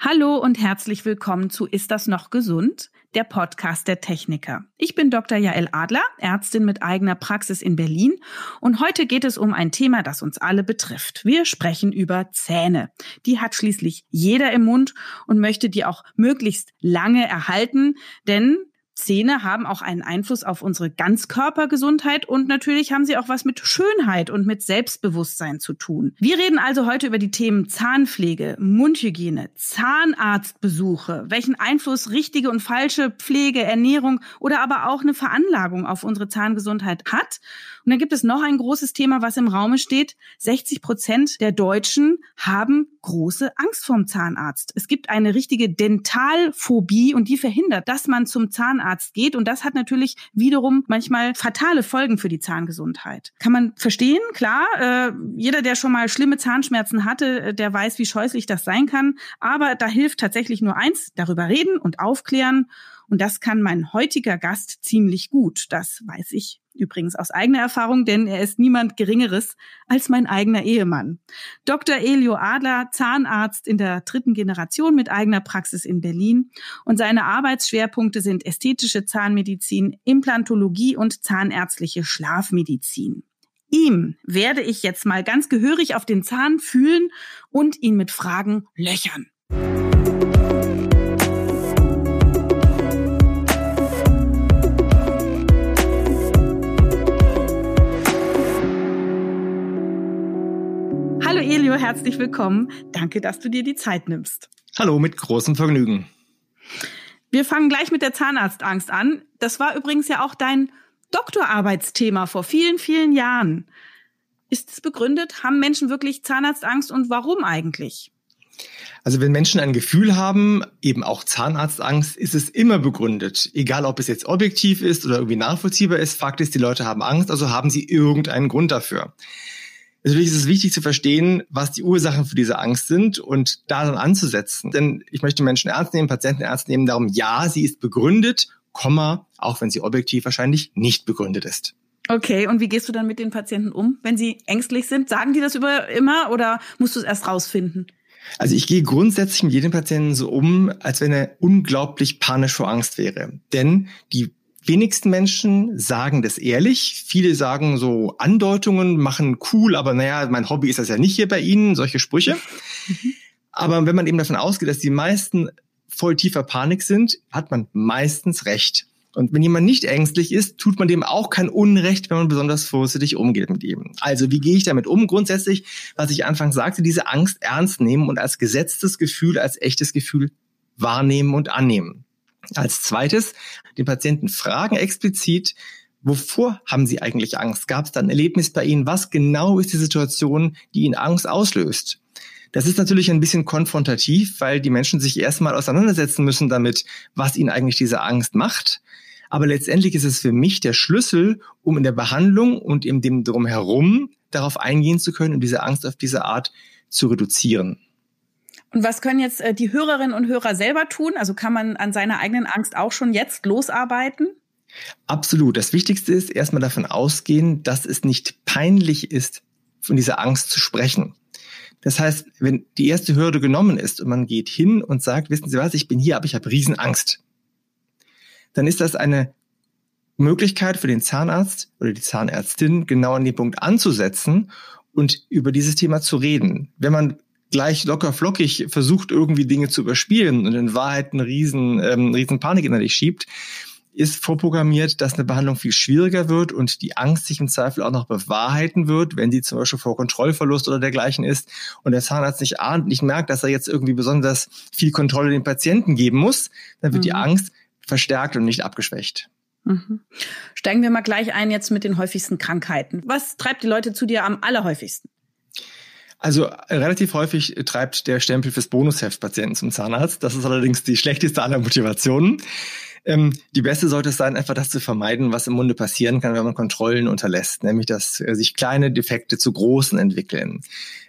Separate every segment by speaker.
Speaker 1: Hallo und herzlich willkommen zu Ist das noch gesund? Der Podcast der Techniker. Ich bin Dr. Jael Adler, Ärztin mit eigener Praxis in Berlin und heute geht es um ein Thema, das uns alle betrifft. Wir sprechen über Zähne. Die hat schließlich jeder im Mund und möchte die auch möglichst lange erhalten, denn Zähne haben auch einen Einfluss auf unsere Ganzkörpergesundheit und natürlich haben sie auch was mit Schönheit und mit Selbstbewusstsein zu tun. Wir reden also heute über die Themen Zahnpflege, Mundhygiene, Zahnarztbesuche, welchen Einfluss richtige und falsche Pflege, Ernährung oder aber auch eine Veranlagung auf unsere Zahngesundheit hat. Und dann gibt es noch ein großes Thema, was im Raume steht. 60 Prozent der Deutschen haben große Angst vorm Zahnarzt. Es gibt eine richtige Dentalphobie und die verhindert, dass man zum Zahnarzt Zahnarzt geht. Und das hat natürlich wiederum manchmal fatale Folgen für die Zahngesundheit. Kann man verstehen, klar. Äh, jeder, der schon mal schlimme Zahnschmerzen hatte, äh, der weiß, wie scheußlich das sein kann. Aber da hilft tatsächlich nur eins, darüber reden und aufklären. Und das kann mein heutiger Gast ziemlich gut. Das weiß ich übrigens aus eigener Erfahrung, denn er ist niemand Geringeres als mein eigener Ehemann. Dr. Elio Adler, Zahnarzt in der dritten Generation mit eigener Praxis in Berlin. Und seine Arbeitsschwerpunkte sind ästhetische Zahnmedizin, Implantologie und zahnärztliche Schlafmedizin. Ihm werde ich jetzt mal ganz gehörig auf den Zahn fühlen und ihn mit Fragen löchern. Herzlich willkommen. Danke, dass du dir die Zeit nimmst.
Speaker 2: Hallo, mit großem Vergnügen.
Speaker 1: Wir fangen gleich mit der Zahnarztangst an. Das war übrigens ja auch dein Doktorarbeitsthema vor vielen, vielen Jahren. Ist es begründet? Haben Menschen wirklich Zahnarztangst und warum eigentlich?
Speaker 2: Also wenn Menschen ein Gefühl haben, eben auch Zahnarztangst, ist es immer begründet. Egal ob es jetzt objektiv ist oder irgendwie nachvollziehbar ist, Fakt ist, die Leute haben Angst, also haben sie irgendeinen Grund dafür. Natürlich ist es wichtig zu verstehen, was die Ursachen für diese Angst sind und daran anzusetzen. Denn ich möchte Menschen ernst nehmen, Patienten ernst nehmen. Darum, ja, sie ist begründet, Komma, auch wenn sie objektiv wahrscheinlich nicht begründet ist.
Speaker 1: Okay, und wie gehst du dann mit den Patienten um, wenn sie ängstlich sind? Sagen die das über immer oder musst du es erst rausfinden?
Speaker 2: Also ich gehe grundsätzlich mit jedem Patienten so um, als wenn er unglaublich panisch vor Angst wäre. Denn die wenigsten Menschen sagen das ehrlich. Viele sagen so Andeutungen, machen cool, aber naja, mein Hobby ist das ja nicht hier bei Ihnen, solche Sprüche. Mhm. Aber wenn man eben davon ausgeht, dass die meisten voll tiefer Panik sind, hat man meistens recht. Und wenn jemand nicht ängstlich ist, tut man dem auch kein Unrecht, wenn man besonders vorsichtig umgeht mit ihm. Also wie gehe ich damit um? Grundsätzlich, was ich anfangs sagte, diese Angst ernst nehmen und als gesetztes Gefühl, als echtes Gefühl wahrnehmen und annehmen. Als zweites, den Patienten fragen explizit, wovor haben Sie eigentlich Angst? Gab es da ein Erlebnis bei Ihnen? Was genau ist die Situation, die Ihnen Angst auslöst? Das ist natürlich ein bisschen konfrontativ, weil die Menschen sich erstmal auseinandersetzen müssen damit, was ihnen eigentlich diese Angst macht. Aber letztendlich ist es für mich der Schlüssel, um in der Behandlung und in dem drumherum darauf eingehen zu können und diese Angst auf diese Art zu reduzieren.
Speaker 1: Und was können jetzt äh, die Hörerinnen und Hörer selber tun? Also kann man an seiner eigenen Angst auch schon jetzt losarbeiten?
Speaker 2: Absolut. Das Wichtigste ist erstmal davon ausgehen, dass es nicht peinlich ist, von dieser Angst zu sprechen. Das heißt, wenn die erste Hürde genommen ist und man geht hin und sagt, wissen Sie was, ich bin hier, aber ich habe Riesenangst, dann ist das eine Möglichkeit für den Zahnarzt oder die Zahnärztin, genau an den Punkt anzusetzen und über dieses Thema zu reden. Wenn man gleich locker flockig versucht, irgendwie Dinge zu überspielen und in Wahrheit eine riesen, ähm, riesen Panik innerlich schiebt, ist vorprogrammiert, dass eine Behandlung viel schwieriger wird und die Angst sich im Zweifel auch noch bewahrheiten wird, wenn sie zum Beispiel vor Kontrollverlust oder dergleichen ist und der Zahnarzt nicht ahnt, nicht merkt, dass er jetzt irgendwie besonders viel Kontrolle dem Patienten geben muss, dann wird mhm. die Angst verstärkt und nicht abgeschwächt.
Speaker 1: Mhm. Steigen wir mal gleich ein jetzt mit den häufigsten Krankheiten. Was treibt die Leute zu dir am allerhäufigsten?
Speaker 2: Also relativ häufig treibt der Stempel fürs Bonusheft Patienten zum Zahnarzt. Das ist allerdings die schlechteste aller Motivationen. Ähm, die beste sollte es sein, einfach das zu vermeiden, was im Munde passieren kann, wenn man Kontrollen unterlässt, nämlich dass äh, sich kleine Defekte zu großen entwickeln.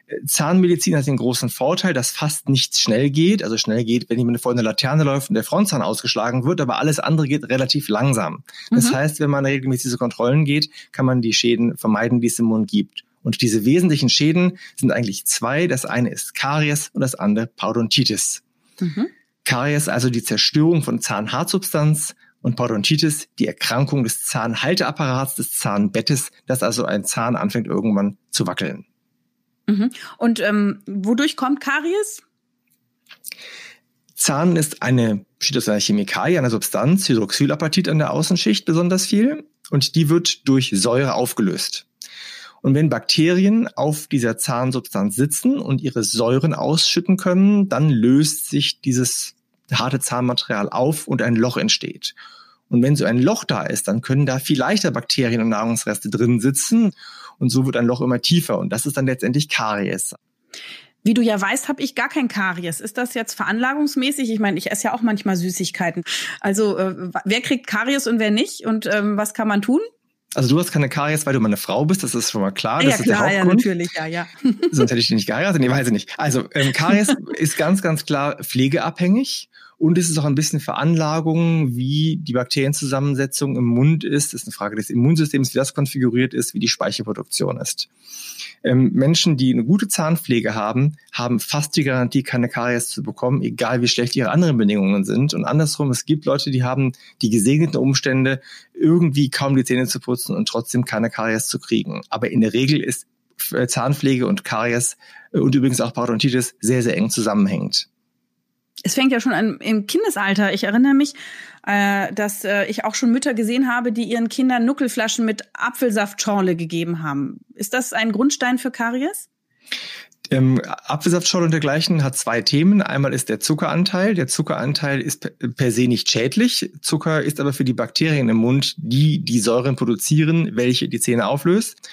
Speaker 2: Äh, Zahnmedizin hat den großen Vorteil, dass fast nichts schnell geht. Also schnell geht, wenn jemand vor einer Laterne läuft und der Frontzahn ausgeschlagen wird, aber alles andere geht relativ langsam. Das mhm. heißt, wenn man regelmäßig diese Kontrollen geht, kann man die Schäden vermeiden, die es im Mund gibt. Und diese wesentlichen Schäden sind eigentlich zwei. Das eine ist Karies und das andere Parodontitis. Mhm. Karies also die Zerstörung von Zahnhartsubstanz und Parodontitis die Erkrankung des Zahnhalteapparats, des Zahnbettes, dass also ein Zahn anfängt irgendwann zu wackeln.
Speaker 1: Mhm. Und ähm, wodurch kommt Karies?
Speaker 2: Zahn ist eine, besteht aus einer Chemikalie, einer Substanz, Hydroxylapatit an der Außenschicht besonders viel und die wird durch Säure aufgelöst. Und wenn Bakterien auf dieser Zahnsubstanz sitzen und ihre Säuren ausschütten können, dann löst sich dieses harte Zahnmaterial auf und ein Loch entsteht. Und wenn so ein Loch da ist, dann können da viel leichter Bakterien und Nahrungsreste drin sitzen und so wird ein Loch immer tiefer und das ist dann letztendlich Karies.
Speaker 1: Wie du ja weißt, habe ich gar kein Karies. Ist das jetzt veranlagungsmäßig? Ich meine, ich esse ja auch manchmal Süßigkeiten. Also äh, wer kriegt Karies und wer nicht? Und ähm, was kann man tun?
Speaker 2: Also du hast keine Karies, weil du meine Frau bist, das ist schon mal klar.
Speaker 1: Das
Speaker 2: ja,
Speaker 1: klar, ja, natürlich, ja, ja.
Speaker 2: Sonst hätte ich dich nicht geheiratet, nee, weiß ich nicht. Also ähm, Karies ist ganz, ganz klar pflegeabhängig und es ist auch ein bisschen Veranlagung, wie die Bakterienzusammensetzung im Mund ist. Das ist eine Frage des Immunsystems, wie das konfiguriert ist, wie die Speichelproduktion ist. Ähm, Menschen, die eine gute Zahnpflege haben, haben fast die Garantie, keine Karies zu bekommen, egal wie schlecht ihre anderen Bedingungen sind. Und andersrum, es gibt Leute, die haben die gesegneten Umstände, irgendwie kaum die Zähne zu putzen und trotzdem keine Karies zu kriegen. Aber in der Regel ist äh, Zahnpflege und Karies äh, und übrigens auch Parodontitis sehr, sehr eng zusammenhängt
Speaker 1: es fängt ja schon an im Kindesalter. Ich erinnere mich, äh, dass äh, ich auch schon Mütter gesehen habe, die ihren Kindern Nuckelflaschen mit Apfelsaftschorle gegeben haben. Ist das ein Grundstein für Karies?
Speaker 2: Ähm, Apfelsaftschorle und dergleichen hat zwei Themen. Einmal ist der Zuckeranteil. Der Zuckeranteil ist per se nicht schädlich. Zucker ist aber für die Bakterien im Mund, die die Säuren produzieren, welche die Zähne auflöst.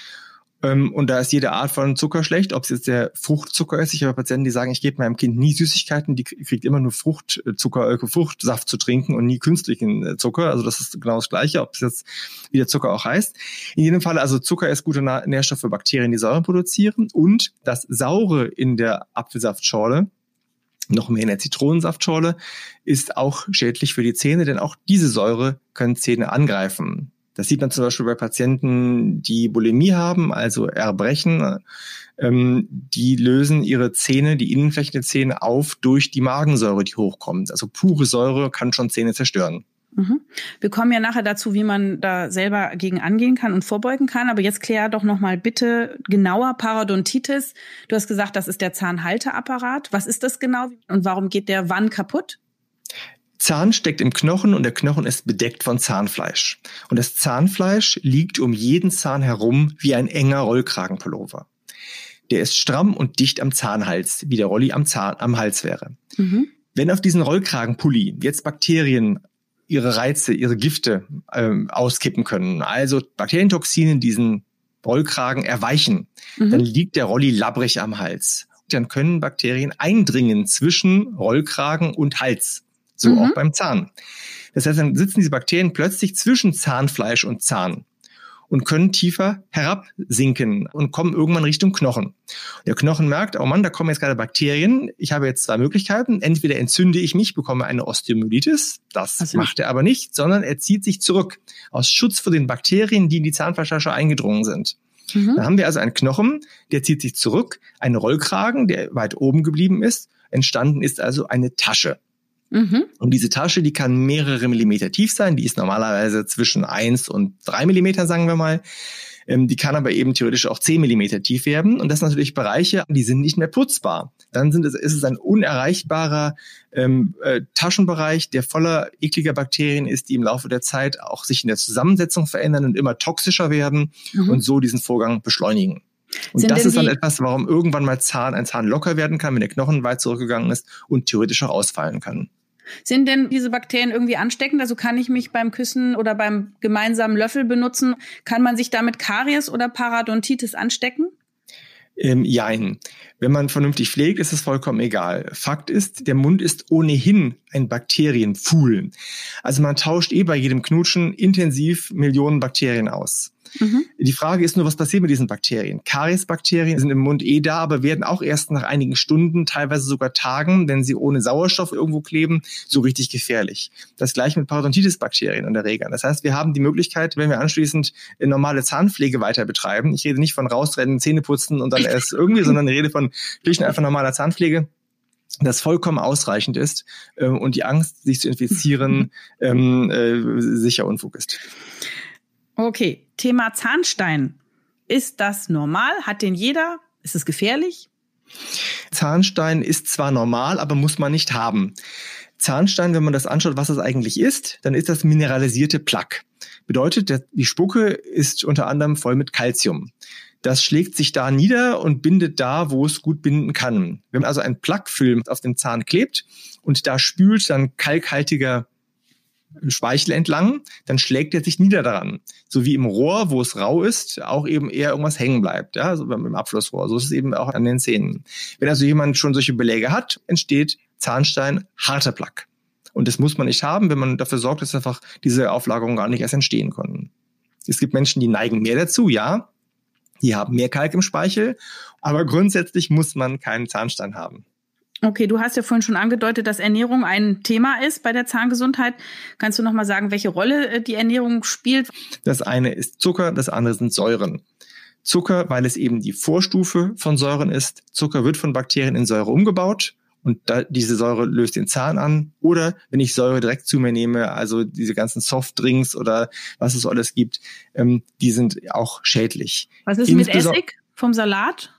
Speaker 2: Ähm, und da ist jede Art von Zucker schlecht, ob es jetzt der Fruchtzucker ist. Ich habe Patienten, die sagen, ich gebe meinem Kind nie Süßigkeiten, die kriegt immer nur Fruchtzucker, äh, Fruchtsaft zu trinken und nie künstlichen äh, Zucker. Also das ist genau das Gleiche, ob es jetzt wie der Zucker auch heißt. In jedem Fall, also Zucker ist guter Nährstoff für Bakterien, die Säuren produzieren. Und das Saure in der Apfelsaftschorle, noch mehr in der Zitronensaftschorle, ist auch schädlich für die Zähne, denn auch diese Säure können Zähne angreifen. Das sieht man zum Beispiel bei Patienten, die Bulimie haben, also Erbrechen. Ähm, die lösen ihre Zähne, die Innenfläche der Zähne auf durch die Magensäure, die hochkommt. Also pure Säure kann schon Zähne zerstören.
Speaker 1: Mhm. Wir kommen ja nachher dazu, wie man da selber gegen angehen kann und vorbeugen kann. Aber jetzt klär doch noch mal bitte genauer Parodontitis. Du hast gesagt, das ist der Zahnhalteapparat. Was ist das genau und warum geht der wann kaputt?
Speaker 2: Zahn steckt im Knochen und der Knochen ist bedeckt von Zahnfleisch. Und das Zahnfleisch liegt um jeden Zahn herum wie ein enger Rollkragenpullover. Der ist stramm und dicht am Zahnhals, wie der Rolli am, Zahn, am Hals wäre. Mhm. Wenn auf diesen Rollkragenpulli jetzt Bakterien ihre Reize, ihre Gifte ähm, auskippen können, also Bakterientoxine diesen Rollkragen erweichen, mhm. dann liegt der Rolli labbrig am Hals. Dann können Bakterien eindringen zwischen Rollkragen und Hals. So mhm. auch beim Zahn. Das heißt, dann sitzen diese Bakterien plötzlich zwischen Zahnfleisch und Zahn und können tiefer herabsinken und kommen irgendwann Richtung Knochen. Der Knochen merkt, oh Mann, da kommen jetzt gerade Bakterien. Ich habe jetzt zwei Möglichkeiten. Entweder entzünde ich mich, bekomme eine Osteomyelitis. Das also macht er aber nicht, sondern er zieht sich zurück aus Schutz vor den Bakterien, die in die Zahnfleischtasche eingedrungen sind. Mhm. Dann haben wir also einen Knochen, der zieht sich zurück, einen Rollkragen, der weit oben geblieben ist. Entstanden ist also eine Tasche. Mhm. Und diese Tasche, die kann mehrere Millimeter tief sein. Die ist normalerweise zwischen eins und drei Millimeter, sagen wir mal. Ähm, die kann aber eben theoretisch auch zehn Millimeter tief werden. Und das sind natürlich Bereiche, die sind nicht mehr putzbar. Dann sind es, ist es ein unerreichbarer ähm, äh, Taschenbereich, der voller ekliger Bakterien ist, die im Laufe der Zeit auch sich in der Zusammensetzung verändern und immer toxischer werden mhm. und so diesen Vorgang beschleunigen. Und Sind das ist dann etwas, warum irgendwann mal Zahn, ein Zahn locker werden kann, wenn der Knochen weit zurückgegangen ist und theoretisch auch ausfallen kann.
Speaker 1: Sind denn diese Bakterien irgendwie ansteckend? Also kann ich mich beim Küssen oder beim gemeinsamen Löffel benutzen? Kann man sich damit Karies oder Parodontitis anstecken?
Speaker 2: Ähm, jein. Wenn man vernünftig pflegt, ist es vollkommen egal. Fakt ist, der Mund ist ohnehin ein Bakterienpfuhl. Also man tauscht eh bei jedem Knutschen intensiv Millionen Bakterien aus. Mhm. Die Frage ist nur, was passiert mit diesen Bakterien? Kariesbakterien sind im Mund eh da, aber werden auch erst nach einigen Stunden, teilweise sogar Tagen, wenn sie ohne Sauerstoff irgendwo kleben, so richtig gefährlich. Das gleiche mit Parodontitis-Bakterien und Erregern. Das heißt, wir haben die Möglichkeit, wenn wir anschließend normale Zahnpflege weiter betreiben, ich rede nicht von rausrennen, Zähne putzen und dann erst irgendwie, sondern ich rede von schlicht einfach normaler Zahnpflege, das vollkommen ausreichend ist äh, und die Angst, sich zu infizieren, ähm, äh, sicher Unfug ist.
Speaker 1: Okay, Thema Zahnstein. Ist das normal? Hat den jeder? Ist es gefährlich?
Speaker 2: Zahnstein ist zwar normal, aber muss man nicht haben. Zahnstein, wenn man das anschaut, was das eigentlich ist, dann ist das mineralisierte Plaque. Bedeutet, die Spucke ist unter anderem voll mit Calcium. Das schlägt sich da nieder und bindet da, wo es gut binden kann. Wenn man also ein Plaquefilm auf dem Zahn klebt und da spült dann kalkhaltiger Speichel entlang, dann schlägt er sich nieder daran. So wie im Rohr, wo es rau ist, auch eben eher irgendwas hängen bleibt, ja, so beim Abflussrohr. So ist es eben auch an den Zähnen. Wenn also jemand schon solche Beläge hat, entsteht Zahnstein harter Plaque. Und das muss man nicht haben, wenn man dafür sorgt, dass einfach diese Auflagerungen gar nicht erst entstehen konnten. Es gibt Menschen, die neigen mehr dazu, ja. Die haben mehr Kalk im Speichel, aber grundsätzlich muss man keinen Zahnstein haben.
Speaker 1: Okay, du hast ja vorhin schon angedeutet, dass Ernährung ein Thema ist bei der Zahngesundheit. Kannst du noch mal sagen, welche Rolle äh, die Ernährung spielt?
Speaker 2: Das eine ist Zucker, das andere sind Säuren. Zucker, weil es eben die Vorstufe von Säuren ist. Zucker wird von Bakterien in Säure umgebaut und da, diese Säure löst den Zahn an. Oder wenn ich Säure direkt zu mir nehme, also diese ganzen Softdrinks oder was es alles gibt, ähm, die sind auch schädlich.
Speaker 1: Was ist mit Essig vom Salat?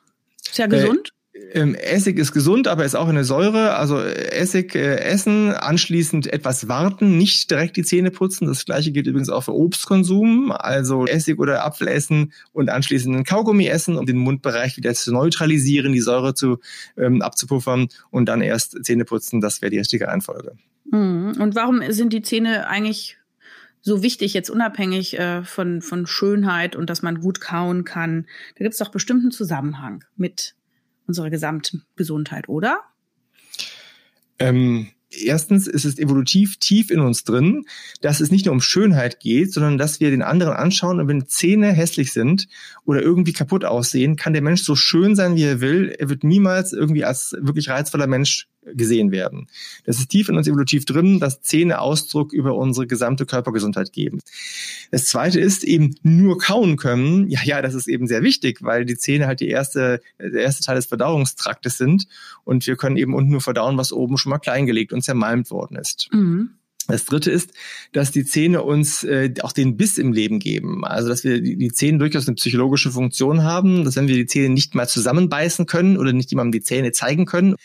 Speaker 1: Ist ja äh, gesund.
Speaker 2: Äh, Essig ist gesund, aber ist auch eine Säure. Also äh, Essig äh, essen, anschließend etwas warten, nicht direkt die Zähne putzen. Das gleiche gilt übrigens auch für Obstkonsum. Also Essig oder Apfel essen und anschließend einen Kaugummi essen, um den Mundbereich wieder zu neutralisieren, die Säure zu ähm, abzupuffern und dann erst Zähne putzen. Das wäre die richtige Reihenfolge.
Speaker 1: Mhm. Und warum sind die Zähne eigentlich so wichtig, jetzt unabhängig äh, von, von Schönheit und dass man gut kauen kann? Da gibt es doch bestimmten Zusammenhang mit unserer Gesamtgesundheit, oder?
Speaker 2: Ähm, erstens ist es evolutiv tief in uns drin, dass es nicht nur um Schönheit geht, sondern dass wir den anderen anschauen und wenn Zähne hässlich sind oder irgendwie kaputt aussehen, kann der Mensch so schön sein, wie er will. Er wird niemals irgendwie als wirklich reizvoller Mensch gesehen werden. Das ist tief in uns evolutiv drin, dass Zähne Ausdruck über unsere gesamte Körpergesundheit geben. Das zweite ist eben nur kauen können. Ja, ja, das ist eben sehr wichtig, weil die Zähne halt die erste, der erste Teil des Verdauungstraktes sind und wir können eben unten nur verdauen, was oben schon mal kleingelegt und zermalmt worden ist. Mhm. Das dritte ist, dass die Zähne uns äh, auch den Biss im Leben geben. Also, dass wir die, die Zähne durchaus eine psychologische Funktion haben, dass wenn wir die Zähne nicht mal zusammenbeißen können oder nicht jemandem die Zähne zeigen können,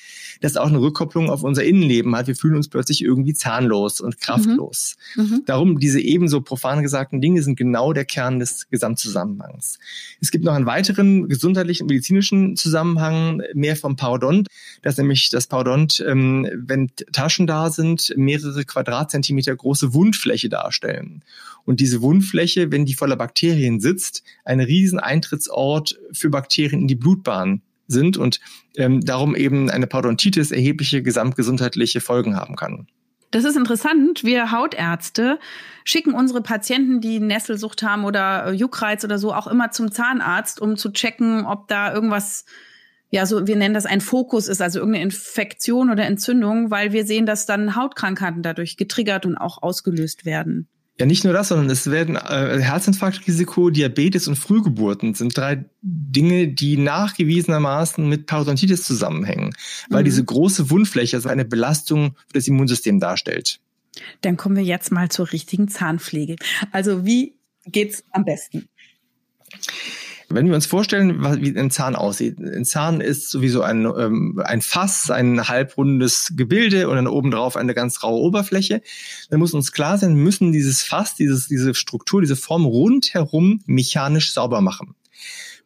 Speaker 2: das auch eine Rückkopplung auf unser Innenleben hat. Wir fühlen uns plötzlich irgendwie zahnlos und kraftlos. Mhm. Mhm. Darum, diese ebenso profan gesagten Dinge sind genau der Kern des Gesamtzusammenhangs. Es gibt noch einen weiteren gesundheitlichen, medizinischen Zusammenhang, mehr vom Parodont, dass nämlich das Parodont, ähm, wenn Taschen da sind, mehrere Quadratzentimeter große Wundfläche darstellen. Und diese Wundfläche, wenn die voller Bakterien sitzt, ein riesen Eintrittsort für Bakterien in die Blutbahn sind und ähm, darum eben eine Parodontitis erhebliche gesamtgesundheitliche Folgen haben kann.
Speaker 1: Das ist interessant. Wir Hautärzte schicken unsere Patienten, die Nesselsucht haben oder Juckreiz oder so, auch immer zum Zahnarzt, um zu checken, ob da irgendwas, ja, so, wir nennen das ein Fokus ist, also irgendeine Infektion oder Entzündung, weil wir sehen, dass dann Hautkrankheiten dadurch getriggert und auch ausgelöst werden.
Speaker 2: Ja, nicht nur das, sondern es werden äh, Herzinfarktrisiko, Diabetes und Frühgeburten sind drei Dinge, die nachgewiesenermaßen mit Parodontitis zusammenhängen, weil mhm. diese große Wundfläche also eine Belastung für das Immunsystem darstellt.
Speaker 1: Dann kommen wir jetzt mal zur richtigen Zahnpflege. Also wie geht's am besten?
Speaker 2: Wenn wir uns vorstellen, wie ein Zahn aussieht. Ein Zahn ist sowieso ein, ähm, ein Fass, ein halbrundes Gebilde und dann obendrauf eine ganz raue Oberfläche. Dann muss uns klar sein, müssen dieses Fass, dieses, diese Struktur, diese Form rundherum mechanisch sauber machen.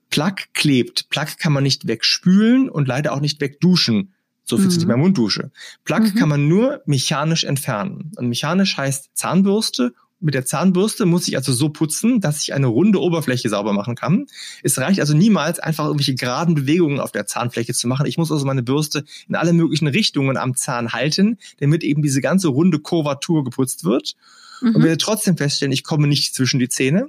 Speaker 2: Plaque klebt. Plaque kann man nicht wegspülen und leider auch nicht wegduschen. So viel mhm. zu Thema Munddusche. Plaque mhm. kann man nur mechanisch entfernen. Und mechanisch heißt Zahnbürste mit der Zahnbürste muss ich also so putzen, dass ich eine runde Oberfläche sauber machen kann. Es reicht also niemals, einfach irgendwelche geraden Bewegungen auf der Zahnfläche zu machen. Ich muss also meine Bürste in alle möglichen Richtungen am Zahn halten, damit eben diese ganze runde Kurvatur geputzt wird. Mhm. Und werde trotzdem feststellen, ich komme nicht zwischen die Zähne.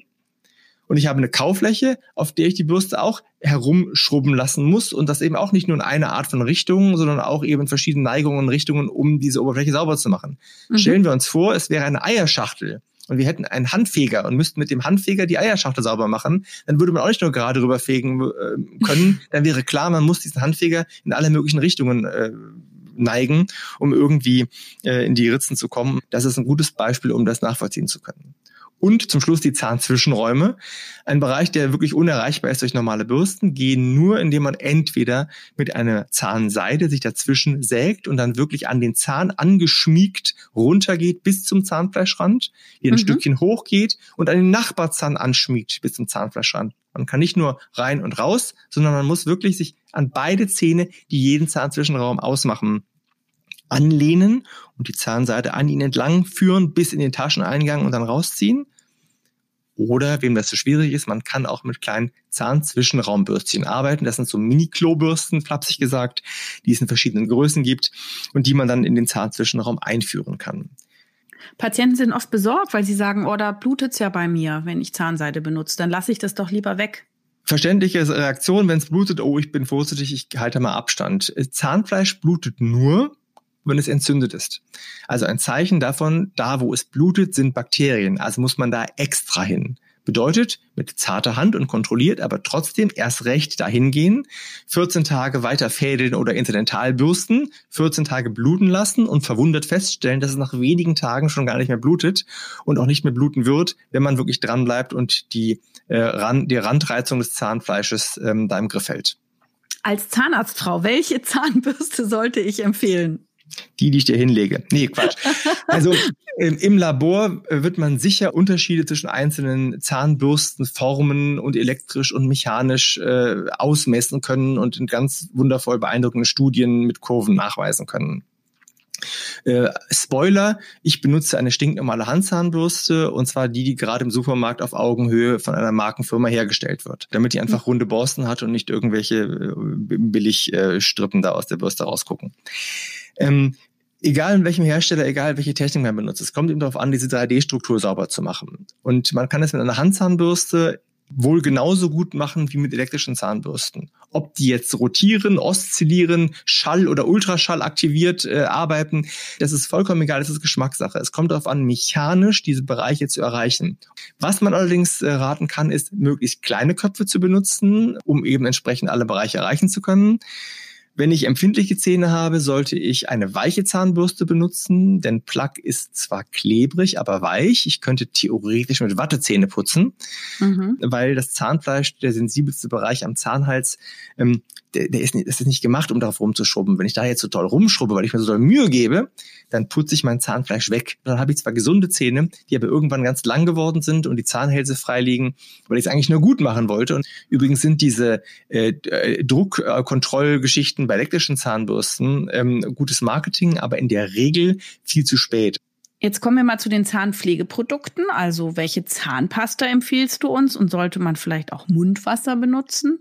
Speaker 2: Und ich habe eine Kaufläche, auf der ich die Bürste auch herumschrubben lassen muss und das eben auch nicht nur in einer Art von Richtungen, sondern auch eben in verschiedenen Neigungen und Richtungen, um diese Oberfläche sauber zu machen. Mhm. Stellen wir uns vor, es wäre eine Eierschachtel und wir hätten einen Handfeger und müssten mit dem Handfeger die Eierschachtel sauber machen, dann würde man auch nicht nur gerade rüberfegen äh, können. Dann wäre klar, man muss diesen Handfeger in alle möglichen Richtungen äh, neigen, um irgendwie äh, in die Ritzen zu kommen. Das ist ein gutes Beispiel, um das nachvollziehen zu können. Und zum Schluss die Zahnzwischenräume. Ein Bereich, der wirklich unerreichbar ist durch normale Bürsten, gehen nur, indem man entweder mit einer Zahnseide sich dazwischen sägt und dann wirklich an den Zahn angeschmiegt runtergeht bis zum Zahnfleischrand, hier ein mhm. Stückchen hochgeht und an den Nachbarzahn anschmiegt bis zum Zahnfleischrand. Man kann nicht nur rein und raus, sondern man muss wirklich sich an beide Zähne, die jeden Zahnzwischenraum ausmachen, anlehnen und die Zahnseite an ihn entlang führen bis in den Tascheneingang und dann rausziehen. Oder, wem das zu schwierig ist, man kann auch mit kleinen Zahnzwischenraumbürstchen arbeiten. Das sind so Mini-Klobürsten, flapsig gesagt, die es in verschiedenen Größen gibt und die man dann in den Zahnzwischenraum einführen kann.
Speaker 1: Patienten sind oft besorgt, weil sie sagen, oh, da blutet's ja bei mir, wenn ich Zahnseide benutze. Dann lasse ich das doch lieber weg.
Speaker 2: Verständliche Reaktion, wenn es blutet, oh, ich bin vorsichtig, ich halte mal Abstand. Zahnfleisch blutet nur, wenn es entzündet ist. Also ein Zeichen davon, da wo es blutet, sind Bakterien. Also muss man da extra hin. Bedeutet, mit zarter Hand und kontrolliert, aber trotzdem erst recht dahin gehen, 14 Tage weiter fädeln oder incidental bürsten, 14 Tage bluten lassen und verwundert feststellen, dass es nach wenigen Tagen schon gar nicht mehr blutet und auch nicht mehr bluten wird, wenn man wirklich dran bleibt und die, äh, Rand, die Randreizung des Zahnfleisches ähm, da im Griff hält.
Speaker 1: Als Zahnarztfrau, welche Zahnbürste sollte ich empfehlen?
Speaker 2: Die, die ich dir hinlege. Nee, Quatsch. Also im Labor äh, wird man sicher Unterschiede zwischen einzelnen Zahnbürsten formen und elektrisch und mechanisch äh, ausmessen können und in ganz wundervoll beeindruckenden Studien mit Kurven nachweisen können. Äh, Spoiler, ich benutze eine stinknormale Handzahnbürste und zwar die, die gerade im Supermarkt auf Augenhöhe von einer Markenfirma hergestellt wird, damit die einfach runde Borsten hat und nicht irgendwelche äh, Billigstrippen da aus der Bürste rausgucken. Ähm, egal in welchem Hersteller, egal welche Technik man benutzt, es kommt eben darauf an, diese 3D-Struktur sauber zu machen. Und man kann es mit einer Handzahnbürste wohl genauso gut machen wie mit elektrischen Zahnbürsten. Ob die jetzt rotieren, oszillieren, Schall oder Ultraschall aktiviert äh, arbeiten, das ist vollkommen egal, das ist Geschmackssache. Es kommt darauf an, mechanisch diese Bereiche zu erreichen. Was man allerdings äh, raten kann, ist, möglichst kleine Köpfe zu benutzen, um eben entsprechend alle Bereiche erreichen zu können. Wenn ich empfindliche Zähne habe, sollte ich eine weiche Zahnbürste benutzen, denn Plaque ist zwar klebrig, aber weich. Ich könnte theoretisch mit Wattezähne putzen, mhm. weil das Zahnfleisch, der sensibelste Bereich am Zahnhals, ähm, der, der ist, nicht, das ist nicht gemacht, um darauf rumzuschrubben. Wenn ich da jetzt so toll rumschrubbe, weil ich mir so doll Mühe gebe, dann putze ich mein Zahnfleisch weg. Dann habe ich zwar gesunde Zähne, die aber irgendwann ganz lang geworden sind und die Zahnhälse frei liegen, weil ich es eigentlich nur gut machen wollte. Und übrigens sind diese äh, äh Druckkontrollgeschichten bei elektrischen Zahnbürsten ähm, gutes Marketing, aber in der Regel viel zu spät.
Speaker 1: Jetzt kommen wir mal zu den Zahnpflegeprodukten. Also welche Zahnpasta empfiehlst du uns und sollte man vielleicht auch Mundwasser benutzen?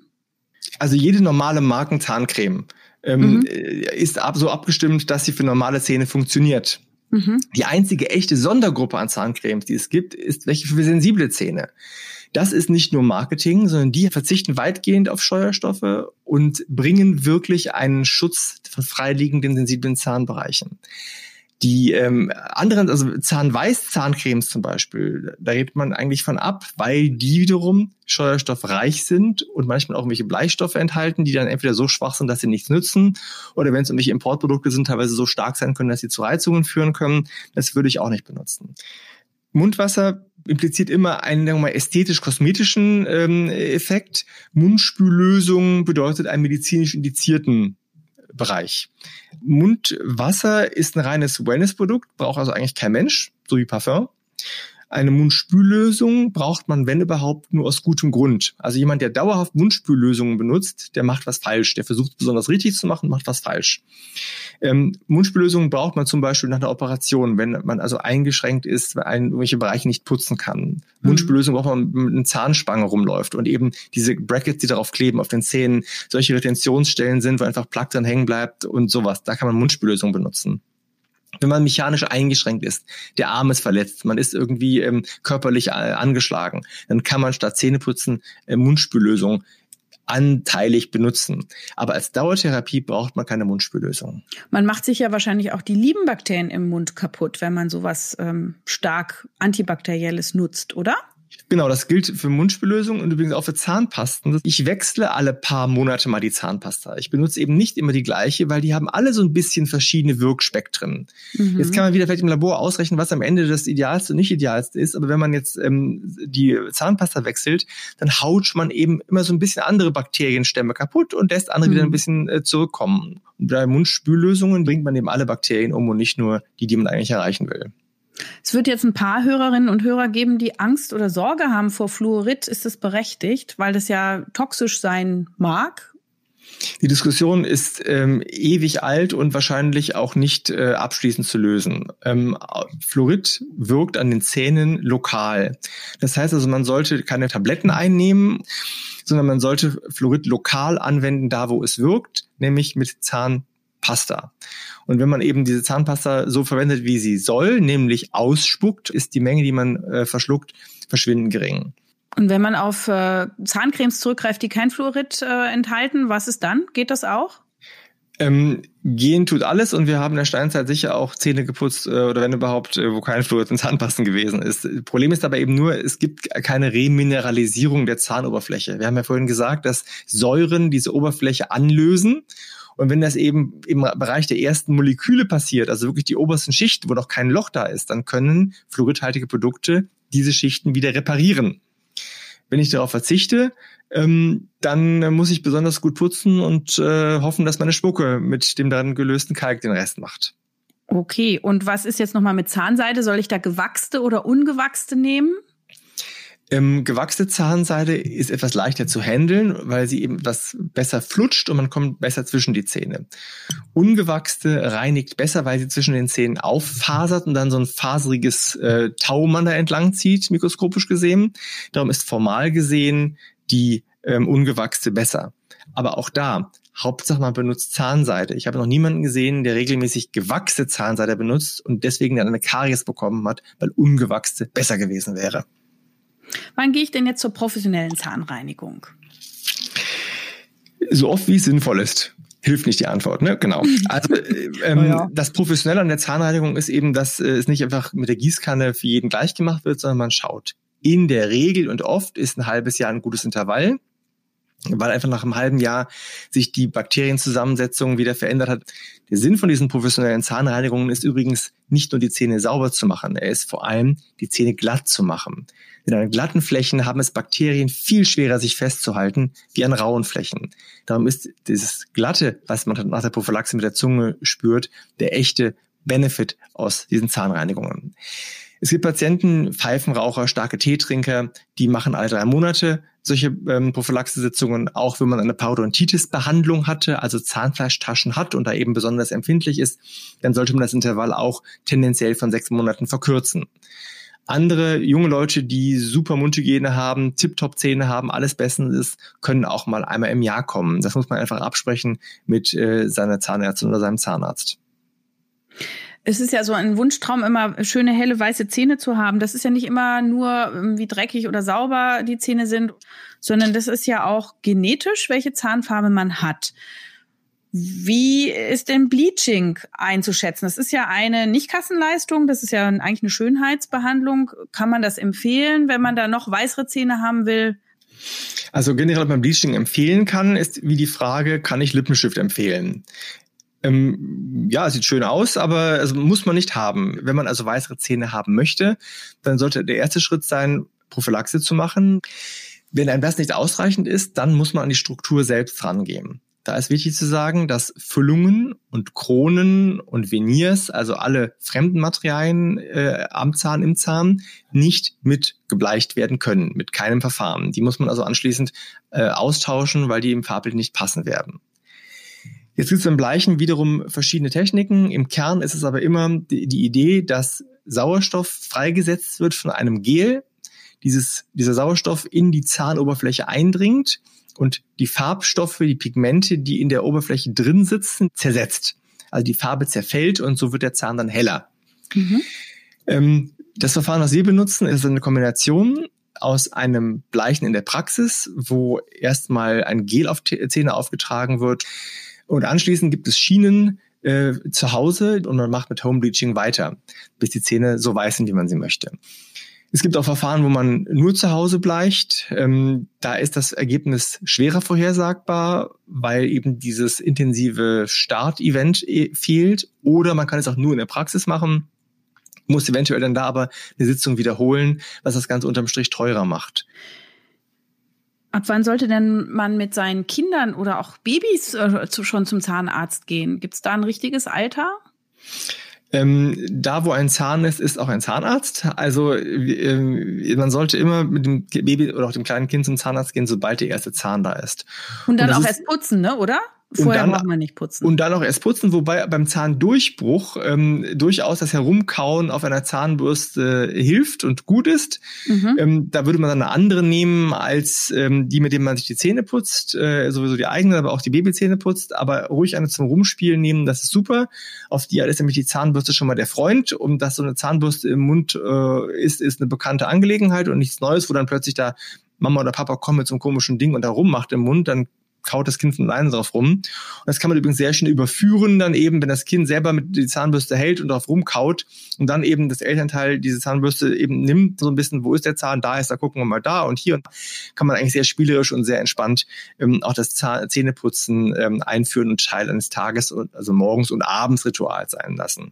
Speaker 2: Also jede normale Markenzahncreme ähm, mhm. ist ab, so abgestimmt, dass sie für normale Zähne funktioniert. Mhm. Die einzige echte Sondergruppe an Zahncremes, die es gibt, ist welche für sensible Zähne. Das ist nicht nur Marketing, sondern die verzichten weitgehend auf Steuerstoffe und bringen wirklich einen Schutz von freiliegenden sensiblen Zahnbereichen. Die ähm, anderen, also Zahnweiß-Zahncremes zum Beispiel, da redet man eigentlich von ab, weil die wiederum steuerstoffreich sind und manchmal auch irgendwelche Bleistoffe enthalten, die dann entweder so schwach sind, dass sie nichts nützen, oder wenn es irgendwelche Importprodukte sind, teilweise so stark sein können, dass sie zu Reizungen führen können. Das würde ich auch nicht benutzen. Mundwasser impliziert immer einen ästhetisch-kosmetischen ähm, Effekt. Mundspüllösung bedeutet einen medizinisch indizierten Bereich. Mundwasser ist ein reines Wellness-Produkt, braucht also eigentlich kein Mensch, so wie Parfum. Eine Mundspüllösung braucht man, wenn überhaupt, nur aus gutem Grund. Also jemand, der dauerhaft Mundspüllösungen benutzt, der macht was falsch. Der versucht besonders richtig zu machen, macht was falsch. Ähm, Mundspüllösungen braucht man zum Beispiel nach einer Operation, wenn man also eingeschränkt ist, weil einen irgendwelche Bereiche nicht putzen kann. Mhm. Mundspüllösung braucht man, wenn man mit einer Zahnspange rumläuft und eben diese Brackets, die darauf kleben, auf den Zähnen, solche Retentionsstellen sind, wo einfach Plaque dran hängen bleibt und sowas. Da kann man Mundspüllösung benutzen wenn man mechanisch eingeschränkt ist, der Arm ist verletzt, man ist irgendwie ähm, körperlich äh, angeschlagen, dann kann man statt Zähneputzen äh, Mundspüllösung anteilig benutzen. Aber als Dauertherapie braucht man keine Mundspüllösung.
Speaker 1: Man macht sich ja wahrscheinlich auch die lieben Bakterien im Mund kaputt, wenn man sowas ähm, stark antibakterielles nutzt, oder?
Speaker 2: Genau, das gilt für Mundspüllösungen und übrigens auch für Zahnpasten. Ich wechsle alle paar Monate mal die Zahnpasta. Ich benutze eben nicht immer die gleiche, weil die haben alle so ein bisschen verschiedene Wirkspektren. Mhm. Jetzt kann man wieder vielleicht im Labor ausrechnen, was am Ende das Idealste und nicht Idealste ist. Aber wenn man jetzt ähm, die Zahnpasta wechselt, dann haut man eben immer so ein bisschen andere Bakterienstämme kaputt und lässt andere mhm. wieder ein bisschen äh, zurückkommen. Und bei Mundspüllösungen bringt man eben alle Bakterien um und nicht nur die, die man eigentlich erreichen will.
Speaker 1: Es wird jetzt ein paar Hörerinnen und Hörer geben, die Angst oder Sorge haben vor Fluorid. Ist das berechtigt, weil das ja toxisch sein mag?
Speaker 2: Die Diskussion ist ähm, ewig alt und wahrscheinlich auch nicht äh, abschließend zu lösen. Ähm, Fluorid wirkt an den Zähnen lokal. Das heißt also, man sollte keine Tabletten einnehmen, sondern man sollte Fluorid lokal anwenden, da wo es wirkt, nämlich mit Zahnpasta. Und wenn man eben diese Zahnpasta so verwendet, wie sie soll, nämlich ausspuckt, ist die Menge, die man äh, verschluckt, verschwindend gering.
Speaker 1: Und wenn man auf äh, Zahncremes zurückgreift, die kein Fluorid äh, enthalten, was ist dann? Geht das auch?
Speaker 2: Ähm, gehen tut alles und wir haben in der Steinzeit sicher auch Zähne geputzt äh, oder wenn überhaupt, äh, wo kein Fluorid in Zahnpasten gewesen ist. Problem ist aber eben nur, es gibt keine Remineralisierung der Zahnoberfläche. Wir haben ja vorhin gesagt, dass Säuren diese Oberfläche anlösen und wenn das eben im Bereich der ersten Moleküle passiert, also wirklich die obersten Schichten, wo noch kein Loch da ist, dann können fluoridhaltige Produkte diese Schichten wieder reparieren. Wenn ich darauf verzichte, ähm, dann muss ich besonders gut putzen und äh, hoffen, dass meine Spucke mit dem dann gelösten Kalk den Rest macht.
Speaker 1: Okay, und was ist jetzt nochmal mit Zahnseide? Soll ich da gewachste oder ungewachste nehmen?
Speaker 2: Ähm, gewachsene Zahnseide ist etwas leichter zu handeln, weil sie eben etwas besser flutscht und man kommt besser zwischen die Zähne. Ungewachste reinigt besser, weil sie zwischen den Zähnen auffasert und dann so ein faseriges äh, Tau man da entlang zieht, mikroskopisch gesehen. Darum ist formal gesehen die ähm, ungewachste besser. Aber auch da, Hauptsache man benutzt Zahnseide. Ich habe noch niemanden gesehen, der regelmäßig gewachste Zahnseide benutzt und deswegen dann eine Karies bekommen hat, weil ungewachste besser gewesen wäre.
Speaker 1: Wann gehe ich denn jetzt zur professionellen Zahnreinigung?
Speaker 2: So oft wie es sinnvoll ist. Hilft nicht die Antwort, ne? Genau. Also äh, ähm, ja. das Professionelle an der Zahnreinigung ist eben, dass äh, es nicht einfach mit der Gießkanne für jeden gleich gemacht wird, sondern man schaut. In der Regel und oft ist ein halbes Jahr ein gutes Intervall weil einfach nach einem halben Jahr sich die Bakterienzusammensetzung wieder verändert hat. Der Sinn von diesen professionellen Zahnreinigungen ist übrigens nicht nur die Zähne sauber zu machen, er ist vor allem die Zähne glatt zu machen. In an glatten Flächen haben es Bakterien viel schwerer, sich festzuhalten, wie an rauen Flächen. Darum ist dieses Glatte, was man nach der Prophylaxe mit der Zunge spürt, der echte Benefit aus diesen Zahnreinigungen. Es gibt Patienten, Pfeifenraucher, starke Teetrinker, die machen alle drei Monate solche ähm, Prophylaxe-Sitzungen, auch wenn man eine Parodontitis-Behandlung hatte, also Zahnfleischtaschen hat und da eben besonders empfindlich ist, dann sollte man das Intervall auch tendenziell von sechs Monaten verkürzen. Andere junge Leute, die super Mundhygiene haben, Tip-Top-Zähne haben, alles bestens ist, können auch mal einmal im Jahr kommen. Das muss man einfach absprechen mit äh, seiner Zahnärztin oder seinem Zahnarzt
Speaker 1: es ist ja so ein Wunschtraum, immer schöne, helle, weiße Zähne zu haben. Das ist ja nicht immer nur, ähm, wie dreckig oder sauber die Zähne sind, sondern das ist ja auch genetisch, welche Zahnfarbe man hat. Wie ist denn Bleaching einzuschätzen? Das ist ja eine Nicht-Kassenleistung, das ist ja eigentlich eine Schönheitsbehandlung. Kann man das empfehlen, wenn man da noch weißere Zähne haben will?
Speaker 2: Also generell beim Bleaching empfehlen kann, ist wie die Frage, kann ich Lippenstift empfehlen? Ähm, ja, sieht schön aus, aber also muss man nicht haben. Wenn man also weißere Zähne haben möchte, dann sollte der erste Schritt sein, Prophylaxe zu machen. Wenn einem das nicht ausreichend ist, dann muss man an die Struktur selbst rangehen. Da ist wichtig zu sagen, dass Füllungen und Kronen und Veneers, also alle fremden Materialien äh, am Zahn, im Zahn, nicht mit gebleicht werden können, mit keinem Verfahren. Die muss man also anschließend äh, austauschen, weil die im Farbbild nicht passen werden. Jetzt gibt es beim Bleichen wiederum verschiedene Techniken. Im Kern ist es aber immer die, die Idee, dass Sauerstoff freigesetzt wird von einem Gel, dieses, dieser Sauerstoff in die Zahnoberfläche eindringt und die Farbstoffe, die Pigmente, die in der Oberfläche drin sitzen, zersetzt. Also die Farbe zerfällt und so wird der Zahn dann heller. Mhm. Ähm, das Verfahren, was wir benutzen, ist eine Kombination aus einem Bleichen in der Praxis, wo erstmal ein Gel auf Zähne aufgetragen wird, und anschließend gibt es Schienen äh, zu Hause und man macht mit Home Bleaching weiter, bis die Zähne so weiß sind, wie man sie möchte. Es gibt auch Verfahren, wo man nur zu Hause bleicht. Ähm, da ist das Ergebnis schwerer vorhersagbar, weil eben dieses intensive Start-Event äh, fehlt. Oder man kann es auch nur in der Praxis machen, muss eventuell dann da aber eine Sitzung wiederholen, was das Ganze unterm Strich teurer macht.
Speaker 1: Ab wann sollte denn man mit seinen Kindern oder auch Babys äh, schon zum Zahnarzt gehen? Gibt es da ein richtiges Alter?
Speaker 2: Ähm, da, wo ein Zahn ist, ist auch ein Zahnarzt. Also äh, man sollte immer mit dem Baby oder auch dem kleinen Kind zum Zahnarzt gehen, sobald der erste Zahn da ist.
Speaker 1: Und dann und auch erst putzen, ne? Oder? Vorher dann, braucht man nicht putzen.
Speaker 2: Und dann auch erst putzen, wobei beim Zahndurchbruch ähm, durchaus das Herumkauen auf einer Zahnbürste hilft und gut ist. Mhm. Ähm, da würde man dann eine andere nehmen als ähm, die, mit denen man sich die Zähne putzt, äh, sowieso die eigene, aber auch die Babyzähne putzt. Aber ruhig eine zum Rumspielen nehmen, das ist super. Auf die ist nämlich die Zahnbürste schon mal der Freund. Und dass so eine Zahnbürste im Mund äh, ist, ist eine bekannte Angelegenheit und nichts Neues, wo dann plötzlich da Mama oder Papa kommen mit so einem komischen Ding und da rummacht im Mund, dann kaut das Kind von alleine drauf rum. Und das kann man übrigens sehr schnell überführen, dann eben, wenn das Kind selber mit die Zahnbürste hält und drauf rumkaut und dann eben das Elternteil diese Zahnbürste eben nimmt, so ein bisschen, wo ist der Zahn, da ist, da gucken wir mal da und hier. Und kann man eigentlich sehr spielerisch und sehr entspannt ähm, auch das Zahn Zähneputzen ähm, einführen und Teil eines Tages, also morgens und abends Ritual sein lassen.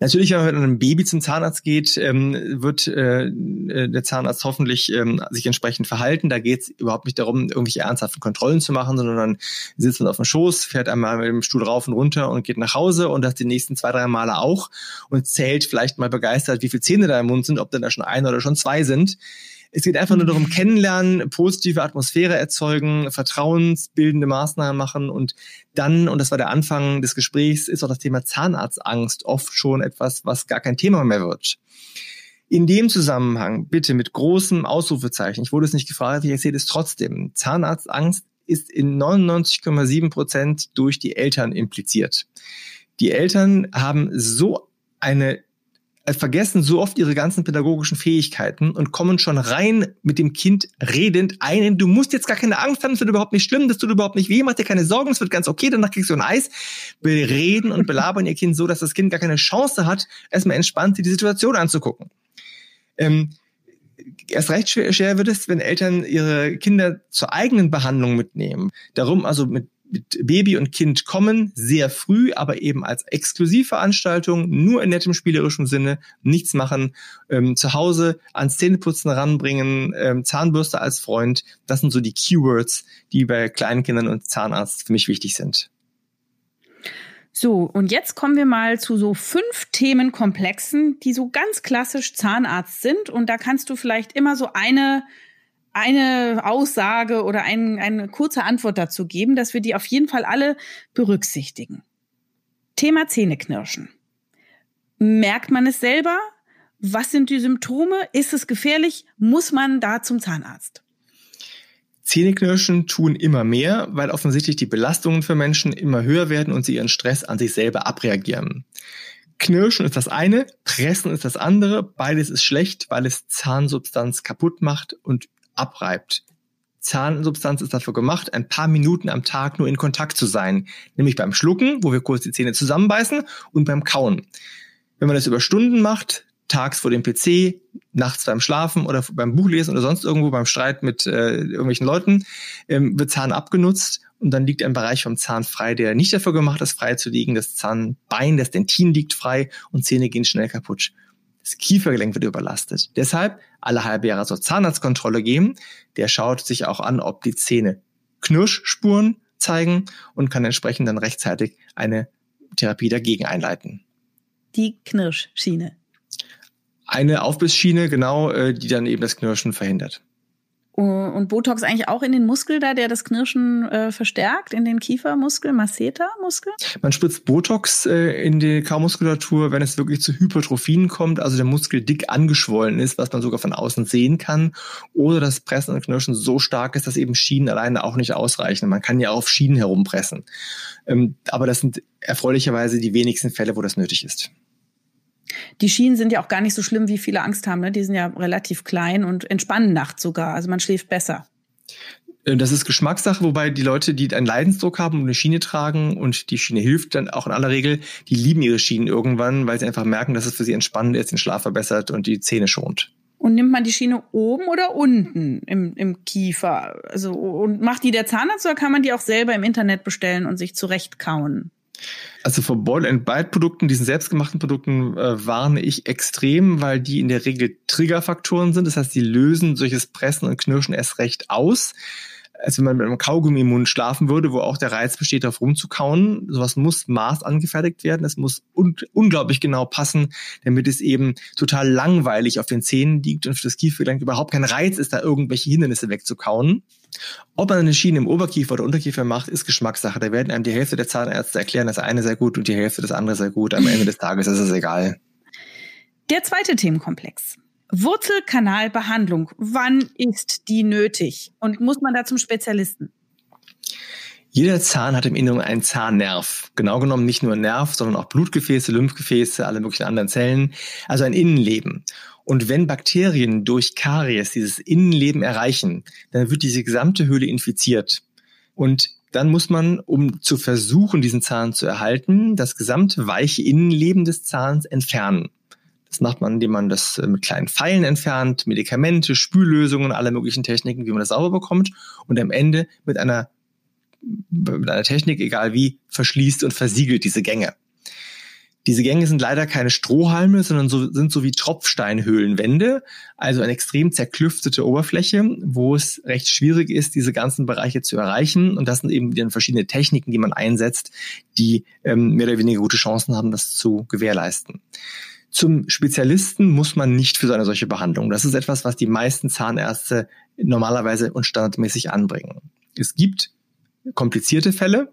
Speaker 2: Natürlich, wenn man mit einem Baby zum Zahnarzt geht, ähm, wird äh, äh, der Zahnarzt hoffentlich ähm, sich entsprechend verhalten. Da geht es überhaupt nicht darum, irgendwelche ernsthaften Kontrollen zu machen, sondern dann sitzt man auf dem Schoß, fährt einmal mit dem Stuhl rauf und runter und geht nach Hause und das die nächsten zwei, drei Male auch und zählt vielleicht mal begeistert, wie viele Zähne da im Mund sind, ob denn da schon ein oder schon zwei sind. Es geht einfach nur darum, mhm. kennenlernen, positive Atmosphäre erzeugen, vertrauensbildende Maßnahmen machen und dann, und das war der Anfang des Gesprächs, ist auch das Thema Zahnarztangst oft schon etwas, was gar kein Thema mehr wird. In dem Zusammenhang bitte mit großem Ausrufezeichen, ich wurde es nicht gefragt, ich erzähle es trotzdem, Zahnarztangst ist in 99,7 Prozent durch die Eltern impliziert. Die Eltern haben so eine vergessen so oft ihre ganzen pädagogischen Fähigkeiten und kommen schon rein mit dem Kind redend ein. Du musst jetzt gar keine Angst haben, es wird überhaupt nicht schlimm, das tut überhaupt nicht weh, mach dir keine Sorgen, es wird ganz okay, danach kriegst du ein Eis. Bereden und belabern ihr Kind so, dass das Kind gar keine Chance hat, erstmal entspannt die Situation anzugucken. Ähm, erst recht schwer, schwer wird es, wenn Eltern ihre Kinder zur eigenen Behandlung mitnehmen. Darum also mit mit Baby und Kind kommen, sehr früh, aber eben als Exklusivveranstaltung, nur in nettem spielerischen Sinne, nichts machen, ähm, zu Hause ans Zähneputzen ranbringen, ähm, Zahnbürste als Freund. Das sind so die Keywords, die bei kleinen Kindern und Zahnarzt für mich wichtig sind.
Speaker 1: So, und jetzt kommen wir mal zu so fünf Themenkomplexen, die so ganz klassisch Zahnarzt sind. Und da kannst du vielleicht immer so eine eine Aussage oder ein, eine kurze Antwort dazu geben, dass wir die auf jeden Fall alle berücksichtigen. Thema Zähneknirschen. Merkt man es selber? Was sind die Symptome? Ist es gefährlich? Muss man da zum Zahnarzt?
Speaker 2: Zähneknirschen tun immer mehr, weil offensichtlich die Belastungen für Menschen immer höher werden und sie ihren Stress an sich selber abreagieren. Knirschen ist das eine, Pressen ist das andere. Beides ist schlecht, weil es Zahnsubstanz kaputt macht und abreibt. Zahnsubstanz ist dafür gemacht, ein paar Minuten am Tag nur in Kontakt zu sein. Nämlich beim Schlucken, wo wir kurz die Zähne zusammenbeißen, und beim Kauen. Wenn man das über Stunden macht, tags vor dem PC, nachts beim Schlafen oder beim Buchlesen oder sonst irgendwo beim Streit mit äh, irgendwelchen Leuten, ähm, wird Zahn abgenutzt und dann liegt ein Bereich vom Zahn frei, der nicht dafür gemacht ist, frei zu liegen. Das Zahnbein, das Dentin liegt frei und Zähne gehen schnell kaputt. Das Kiefergelenk wird überlastet. Deshalb alle halbe Jahre zur Zahnarztkontrolle gehen. Der schaut sich auch an, ob die Zähne Knirschspuren zeigen und kann entsprechend dann rechtzeitig eine Therapie dagegen einleiten.
Speaker 1: Die Knirschschiene.
Speaker 2: Eine Aufbissschiene, genau, äh, die dann eben das Knirschen verhindert.
Speaker 1: Und Botox eigentlich auch in den Muskel da, der das Knirschen äh, verstärkt, in den Kiefermuskel, Masseter-Muskel?
Speaker 2: Man spritzt Botox äh, in die Kaumuskulatur, wenn es wirklich zu Hypertrophien kommt, also der Muskel dick angeschwollen ist, was man sogar von außen sehen kann, oder das Pressen und Knirschen so stark ist, dass eben Schienen alleine auch nicht ausreichen. Man kann ja auf Schienen herumpressen. Ähm, aber das sind erfreulicherweise die wenigsten Fälle, wo das nötig ist.
Speaker 1: Die Schienen sind ja auch gar nicht so schlimm, wie viele Angst haben. Ne? Die sind ja relativ klein und entspannen nachts sogar. Also man schläft besser.
Speaker 2: Äh, das ist Geschmackssache, wobei die Leute, die einen Leidensdruck haben und eine Schiene tragen und die Schiene hilft dann auch in aller Regel, die lieben ihre Schienen irgendwann, weil sie einfach merken, dass es für sie entspannend ist, den Schlaf verbessert und die Zähne schont.
Speaker 1: Und nimmt man die Schiene oben oder unten im, im Kiefer? Also, und macht die der Zahnarzt oder kann man die auch selber im Internet bestellen und sich zurechtkauen?
Speaker 2: Also vor Boil and Bite Produkten, diesen selbstgemachten Produkten, äh, warne ich extrem, weil die in der Regel Triggerfaktoren sind. Das heißt, die lösen solches Pressen und Knirschen erst recht aus als wenn man mit einem Kaugummi im Mund schlafen würde, wo auch der Reiz besteht, darauf rumzukauen. Sowas muss Maß angefertigt werden. Es muss un unglaublich genau passen, damit es eben total langweilig auf den Zähnen liegt und für das Kiefergelenk überhaupt kein Reiz ist, da irgendwelche Hindernisse wegzukauen. Ob man eine Schiene im Oberkiefer oder Unterkiefer macht, ist Geschmackssache. Da werden einem die Hälfte der Zahnärzte erklären, das eine sei gut und die Hälfte das andere sei gut. Am Ende des Tages ist es egal.
Speaker 1: Der zweite Themenkomplex. Wurzelkanalbehandlung, wann ist die nötig und muss man da zum Spezialisten?
Speaker 2: Jeder Zahn hat im Inneren einen Zahnnerv. Genau genommen nicht nur Nerv, sondern auch Blutgefäße, Lymphgefäße, alle möglichen anderen Zellen. Also ein Innenleben. Und wenn Bakterien durch Karies dieses Innenleben erreichen, dann wird diese gesamte Höhle infiziert. Und dann muss man, um zu versuchen, diesen Zahn zu erhalten, das gesamte weiche Innenleben des Zahns entfernen. Das macht man, indem man das äh, mit kleinen Pfeilen entfernt, Medikamente, Spüllösungen, alle möglichen Techniken, wie man das sauber bekommt und am Ende mit einer, mit einer Technik, egal wie, verschließt und versiegelt diese Gänge. Diese Gänge sind leider keine Strohhalme, sondern so, sind so wie Tropfsteinhöhlenwände, also eine extrem zerklüftete Oberfläche, wo es recht schwierig ist, diese ganzen Bereiche zu erreichen. Und das sind eben dann verschiedene Techniken, die man einsetzt, die ähm, mehr oder weniger gute Chancen haben, das zu gewährleisten. Zum Spezialisten muss man nicht für so eine solche Behandlung. Das ist etwas, was die meisten Zahnärzte normalerweise und standardmäßig anbringen. Es gibt komplizierte Fälle,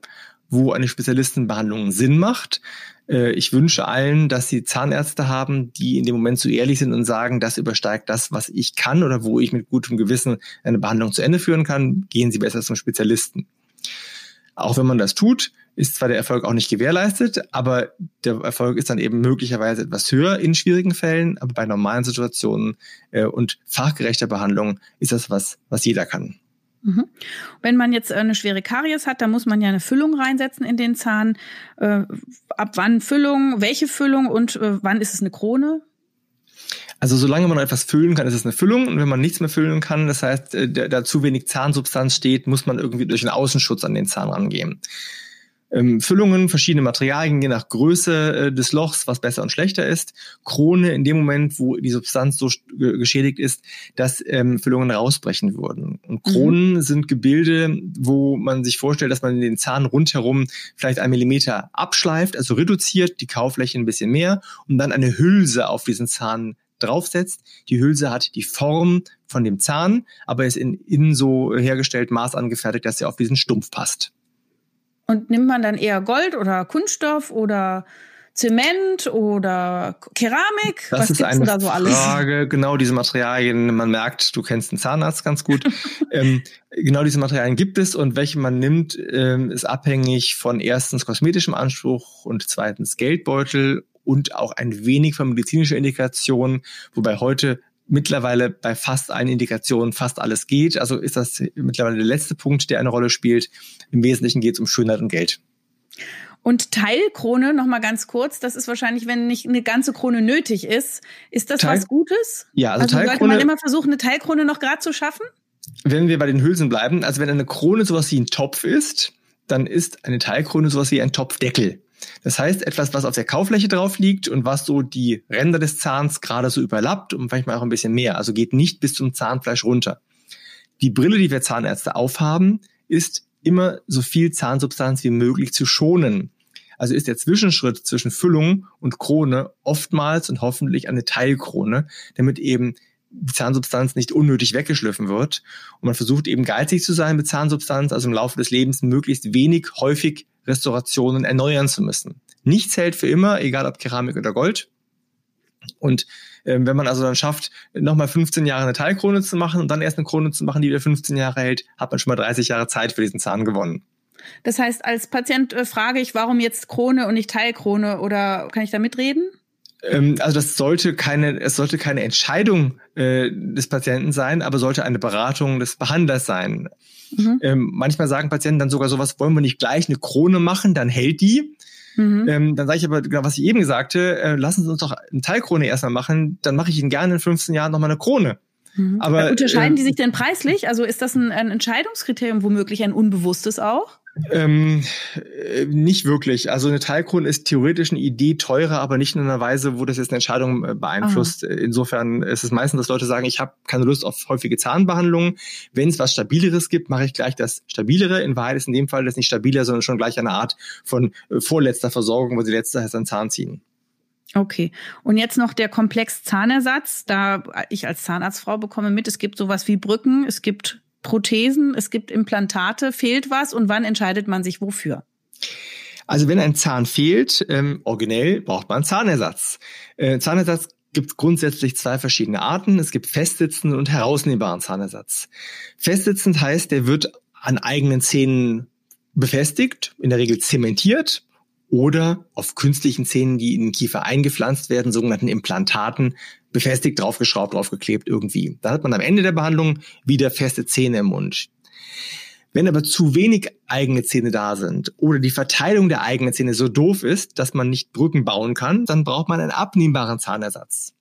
Speaker 2: wo eine Spezialistenbehandlung Sinn macht. Äh, ich wünsche allen, dass sie Zahnärzte haben, die in dem Moment so ehrlich sind und sagen, das übersteigt das, was ich kann oder wo ich mit gutem Gewissen eine Behandlung zu Ende führen kann. Gehen Sie besser zum Spezialisten. Auch wenn man das tut, ist zwar der Erfolg auch nicht gewährleistet, aber der Erfolg ist dann eben möglicherweise etwas höher in schwierigen Fällen, aber bei normalen Situationen äh, und fachgerechter Behandlung ist das was, was jeder kann.
Speaker 1: Mhm. Wenn man jetzt eine schwere Karies hat, dann muss man ja eine Füllung reinsetzen in den Zahn. Äh, ab wann Füllung, welche Füllung und äh, wann ist es eine Krone?
Speaker 2: Also solange man etwas füllen kann, ist es eine Füllung. Und wenn man nichts mehr füllen kann, das heißt, äh, da zu wenig Zahnsubstanz steht, muss man irgendwie durch einen Außenschutz an den Zahn rangehen ähm, Füllungen, verschiedene Materialien, je nach Größe äh, des Lochs, was besser und schlechter ist. Krone in dem Moment, wo die Substanz so geschädigt ist, dass ähm, Füllungen rausbrechen würden. Und mhm. Kronen mhm. sind Gebilde, wo man sich vorstellt, dass man den Zahn rundherum vielleicht einen Millimeter abschleift, also reduziert, die Kaufläche ein bisschen mehr und dann eine Hülse auf diesen Zahn draufsetzt. Die Hülse hat die Form von dem Zahn, aber ist in, innen so hergestellt, maßangefertigt, dass sie auf diesen Stumpf passt.
Speaker 1: Und nimmt man dann eher Gold oder Kunststoff oder Zement oder Keramik?
Speaker 2: Das Was ist eine da so alles? Frage. Genau diese Materialien. Man merkt, du kennst den Zahnarzt ganz gut. ähm, genau diese Materialien gibt es und welche man nimmt, ähm, ist abhängig von erstens kosmetischem Anspruch und zweitens Geldbeutel und auch ein wenig von medizinischer Indikation, wobei heute mittlerweile bei fast allen Indikationen fast alles geht. Also ist das mittlerweile der letzte Punkt, der eine Rolle spielt. Im Wesentlichen geht es um Schönheit und Geld.
Speaker 1: Und Teilkrone, noch mal ganz kurz, das ist wahrscheinlich, wenn nicht eine ganze Krone nötig ist. Ist das Teil was Gutes?
Speaker 2: Ja, also, also
Speaker 1: Teilkrone, sollte man immer versuchen, eine Teilkrone noch gerade zu schaffen?
Speaker 2: Wenn wir bei den Hülsen bleiben, also wenn eine Krone sowas wie ein Topf ist, dann ist eine Teilkrone sowas wie ein Topfdeckel. Das heißt, etwas, was auf der Kaufläche drauf liegt und was so die Ränder des Zahns gerade so überlappt und manchmal auch ein bisschen mehr, also geht nicht bis zum Zahnfleisch runter. Die Brille, die wir Zahnärzte aufhaben, ist immer so viel Zahnsubstanz wie möglich zu schonen. Also ist der Zwischenschritt zwischen Füllung und Krone oftmals und hoffentlich eine Teilkrone, damit eben die Zahnsubstanz nicht unnötig weggeschliffen wird. Und man versucht eben geizig zu sein mit Zahnsubstanz, also im Laufe des Lebens möglichst wenig häufig Restaurationen erneuern zu müssen. Nichts hält für immer, egal ob Keramik oder Gold. Und ähm, wenn man also dann schafft, nochmal 15 Jahre eine Teilkrone zu machen und dann erst eine Krone zu machen, die wieder 15 Jahre hält, hat man schon mal 30 Jahre Zeit für diesen Zahn gewonnen.
Speaker 1: Das heißt, als Patient äh, frage ich, warum jetzt Krone und nicht Teilkrone oder kann ich da mitreden?
Speaker 2: Ähm, also das sollte keine, es sollte keine Entscheidung äh, des Patienten sein, aber sollte eine Beratung des Behandlers sein. Mhm. Ähm, manchmal sagen Patienten dann sogar sowas, wollen wir nicht gleich eine Krone machen, dann hält die. Mhm. Ähm, dann sage ich aber, genau, was ich eben sagte, äh, lassen Sie uns doch eine Teilkrone erstmal machen, dann mache ich Ihnen gerne in 15 Jahren nochmal eine Krone.
Speaker 1: Mhm. Aber, Unterscheiden äh, die sich denn preislich? Also ist das ein, ein Entscheidungskriterium womöglich ein unbewusstes auch?
Speaker 2: Ähm, äh, nicht wirklich. Also eine Teilkrone ist theoretisch eine Idee teurer, aber nicht in einer Weise, wo das jetzt eine Entscheidung äh, beeinflusst. Aha. Insofern ist es meistens, dass Leute sagen, ich habe keine Lust auf häufige Zahnbehandlungen. Wenn es was Stabileres gibt, mache ich gleich das Stabilere. In Wahrheit ist in dem Fall das nicht stabiler, sondern schon gleich eine Art von äh, vorletzter Versorgung, wo die letzte heißt ein Zahn ziehen.
Speaker 1: Okay. Und jetzt noch der Komplex Zahnersatz. Da ich als Zahnarztfrau bekomme mit, es gibt sowas wie Brücken, es gibt Prothesen, es gibt Implantate, fehlt was und wann entscheidet man sich wofür?
Speaker 2: Also wenn ein Zahn fehlt, ähm, originell braucht man Zahnersatz. Äh, Zahnersatz gibt grundsätzlich zwei verschiedene Arten. Es gibt festsitzenden und herausnehmbaren Zahnersatz. Festsitzend heißt, der wird an eigenen Zähnen befestigt, in der Regel zementiert oder auf künstlichen Zähnen, die in den Kiefer eingepflanzt werden, sogenannten Implantaten, befestigt, draufgeschraubt, draufgeklebt irgendwie. Da hat man am Ende der Behandlung wieder feste Zähne im Mund. Wenn aber zu wenig eigene Zähne da sind oder die Verteilung der eigenen Zähne so doof ist, dass man nicht Brücken bauen kann, dann braucht man einen abnehmbaren Zahnersatz.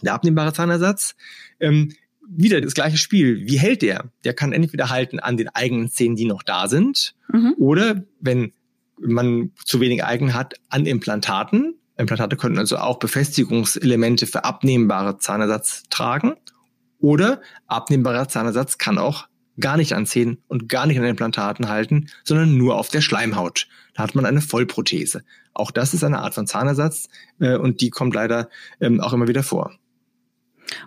Speaker 2: Der abnehmbare Zahnersatz, ähm, wieder das gleiche Spiel. Wie hält der? Der kann entweder halten an den eigenen Zähnen, die noch da sind, mhm. oder wenn man zu wenig eigen hat, an Implantaten. Implantate könnten also auch Befestigungselemente für abnehmbare Zahnersatz tragen. Oder abnehmbarer Zahnersatz kann auch gar nicht an Zähnen und gar nicht an Implantaten halten, sondern nur auf der Schleimhaut. Da hat man eine Vollprothese. Auch das ist eine Art von Zahnersatz äh, und die kommt leider ähm, auch immer wieder vor.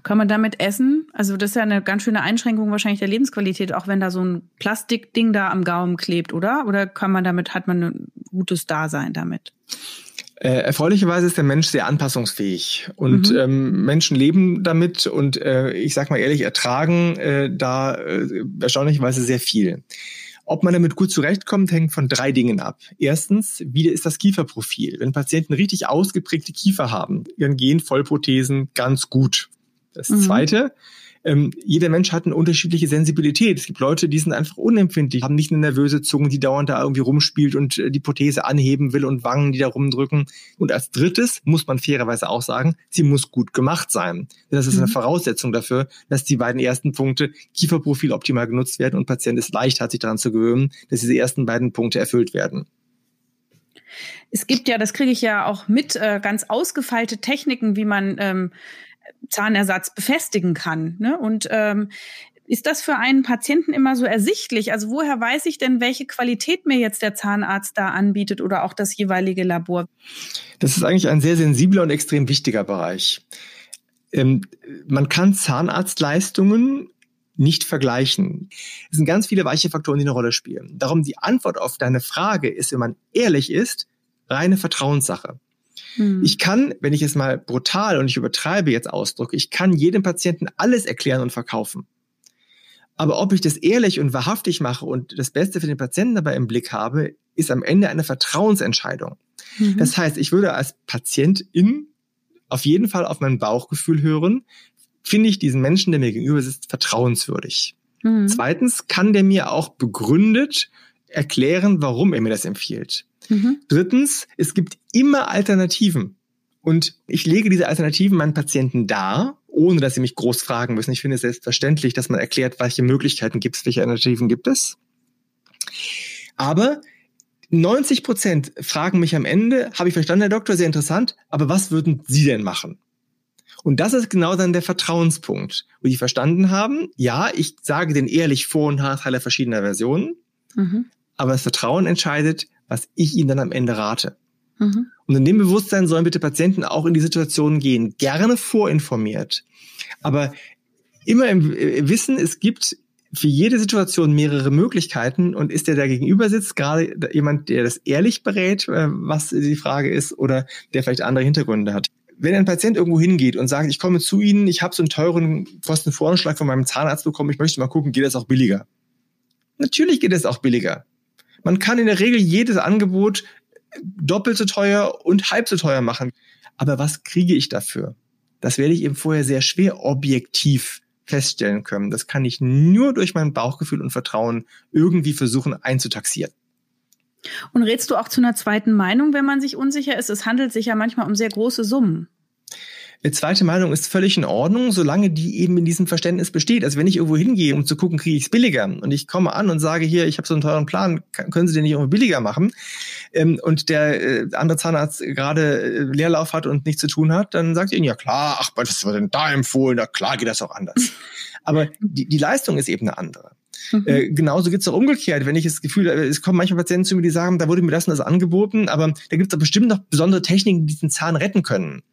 Speaker 1: Kann man damit essen? Also das ist ja eine ganz schöne Einschränkung wahrscheinlich der Lebensqualität, auch wenn da so ein Plastikding da am Gaumen klebt, oder? Oder kann man damit, hat man ein gutes Dasein damit?
Speaker 2: Äh, erfreulicherweise ist der Mensch sehr anpassungsfähig und mhm. ähm, Menschen leben damit und äh, ich sag mal ehrlich, ertragen äh, da äh, erstaunlicherweise sehr viel. Ob man damit gut zurechtkommt, hängt von drei Dingen ab. Erstens, wie ist das Kieferprofil? Wenn Patienten richtig ausgeprägte Kiefer haben, dann gehen Vollprothesen ganz gut. Das mhm. Zweite, ähm, jeder Mensch hat eine unterschiedliche Sensibilität. Es gibt Leute, die sind einfach unempfindlich, haben nicht eine nervöse Zunge, die dauernd da irgendwie rumspielt und äh, die Prothese anheben will und Wangen, die da rumdrücken. Und als drittes muss man fairerweise auch sagen, sie muss gut gemacht sein. Das ist mhm. eine Voraussetzung dafür, dass die beiden ersten Punkte Kieferprofil optimal genutzt werden und Patient ist leicht, hat sich daran zu gewöhnen, dass diese ersten beiden Punkte erfüllt werden.
Speaker 1: Es gibt ja, das kriege ich ja auch mit, äh, ganz ausgefeilte Techniken, wie man ähm, Zahnersatz befestigen kann. Ne? Und ähm, ist das für einen Patienten immer so ersichtlich? Also woher weiß ich denn, welche Qualität mir jetzt der Zahnarzt da anbietet oder auch das jeweilige Labor?
Speaker 2: Das ist eigentlich ein sehr sensibler und extrem wichtiger Bereich. Ähm, man kann Zahnarztleistungen nicht vergleichen. Es sind ganz viele weiche Faktoren, die eine Rolle spielen. Darum die Antwort auf deine Frage ist, wenn man ehrlich ist, reine Vertrauenssache. Hm. Ich kann, wenn ich es mal brutal und ich übertreibe jetzt ausdrücke, ich kann jedem Patienten alles erklären und verkaufen. Aber ob ich das ehrlich und wahrhaftig mache und das Beste für den Patienten dabei im Blick habe, ist am Ende eine Vertrauensentscheidung. Mhm. Das heißt, ich würde als Patientin auf jeden Fall auf mein Bauchgefühl hören, finde ich diesen Menschen, der mir gegenüber sitzt, vertrauenswürdig. Mhm. Zweitens kann der mir auch begründet erklären, warum er mir das empfiehlt. Mhm. Drittens, es gibt immer Alternativen. Und ich lege diese Alternativen meinen Patienten dar, ohne dass sie mich groß fragen müssen. Ich finde es selbstverständlich, dass man erklärt, welche Möglichkeiten gibt es, welche Alternativen gibt es. Aber 90 Prozent fragen mich am Ende, habe ich verstanden, Herr Doktor, sehr interessant, aber was würden Sie denn machen? Und das ist genau dann der Vertrauenspunkt, wo die verstanden haben, ja, ich sage den ehrlich Vor- und Nachteile verschiedener Versionen, mhm. aber das Vertrauen entscheidet, was ich ihnen dann am Ende rate. Mhm. Und in dem Bewusstsein sollen bitte Patienten auch in die Situation gehen, gerne vorinformiert, aber immer im äh, Wissen, es gibt für jede Situation mehrere Möglichkeiten und ist der, der gegenüber sitzt, gerade jemand, der das ehrlich berät, äh, was die Frage ist, oder der vielleicht andere Hintergründe hat. Wenn ein Patient irgendwo hingeht und sagt, ich komme zu Ihnen, ich habe so einen teuren Kostenvoranschlag von meinem Zahnarzt bekommen, ich möchte mal gucken, geht das auch billiger? Natürlich geht es auch billiger. Man kann in der Regel jedes Angebot doppelt so teuer und halb so teuer machen. Aber was kriege ich dafür? Das werde ich eben vorher sehr schwer objektiv feststellen können. Das kann ich nur durch mein Bauchgefühl und Vertrauen irgendwie versuchen einzutaxieren.
Speaker 1: Und rätst du auch zu einer zweiten Meinung, wenn man sich unsicher ist? Es handelt sich ja manchmal um sehr große Summen.
Speaker 2: Eine zweite Meinung ist völlig in Ordnung, solange die eben in diesem Verständnis besteht. Also wenn ich irgendwo hingehe, um zu gucken, kriege ich es billiger und ich komme an und sage hier, ich habe so einen teuren Plan, können Sie den nicht irgendwo billiger machen? Ähm, und der äh, andere Zahnarzt gerade äh, Leerlauf hat und nichts zu tun hat, dann sagt ihr, ja klar, ach, was wird denn da empfohlen? Na klar geht das auch anders. Aber die, die Leistung ist eben eine andere. Mhm. Äh, genauso geht's auch umgekehrt. Wenn ich das Gefühl, äh, es kommen manchmal Patienten zu mir, die sagen, da wurde mir das und das angeboten, aber da gibt's doch bestimmt noch besondere Techniken, die diesen Zahn retten können.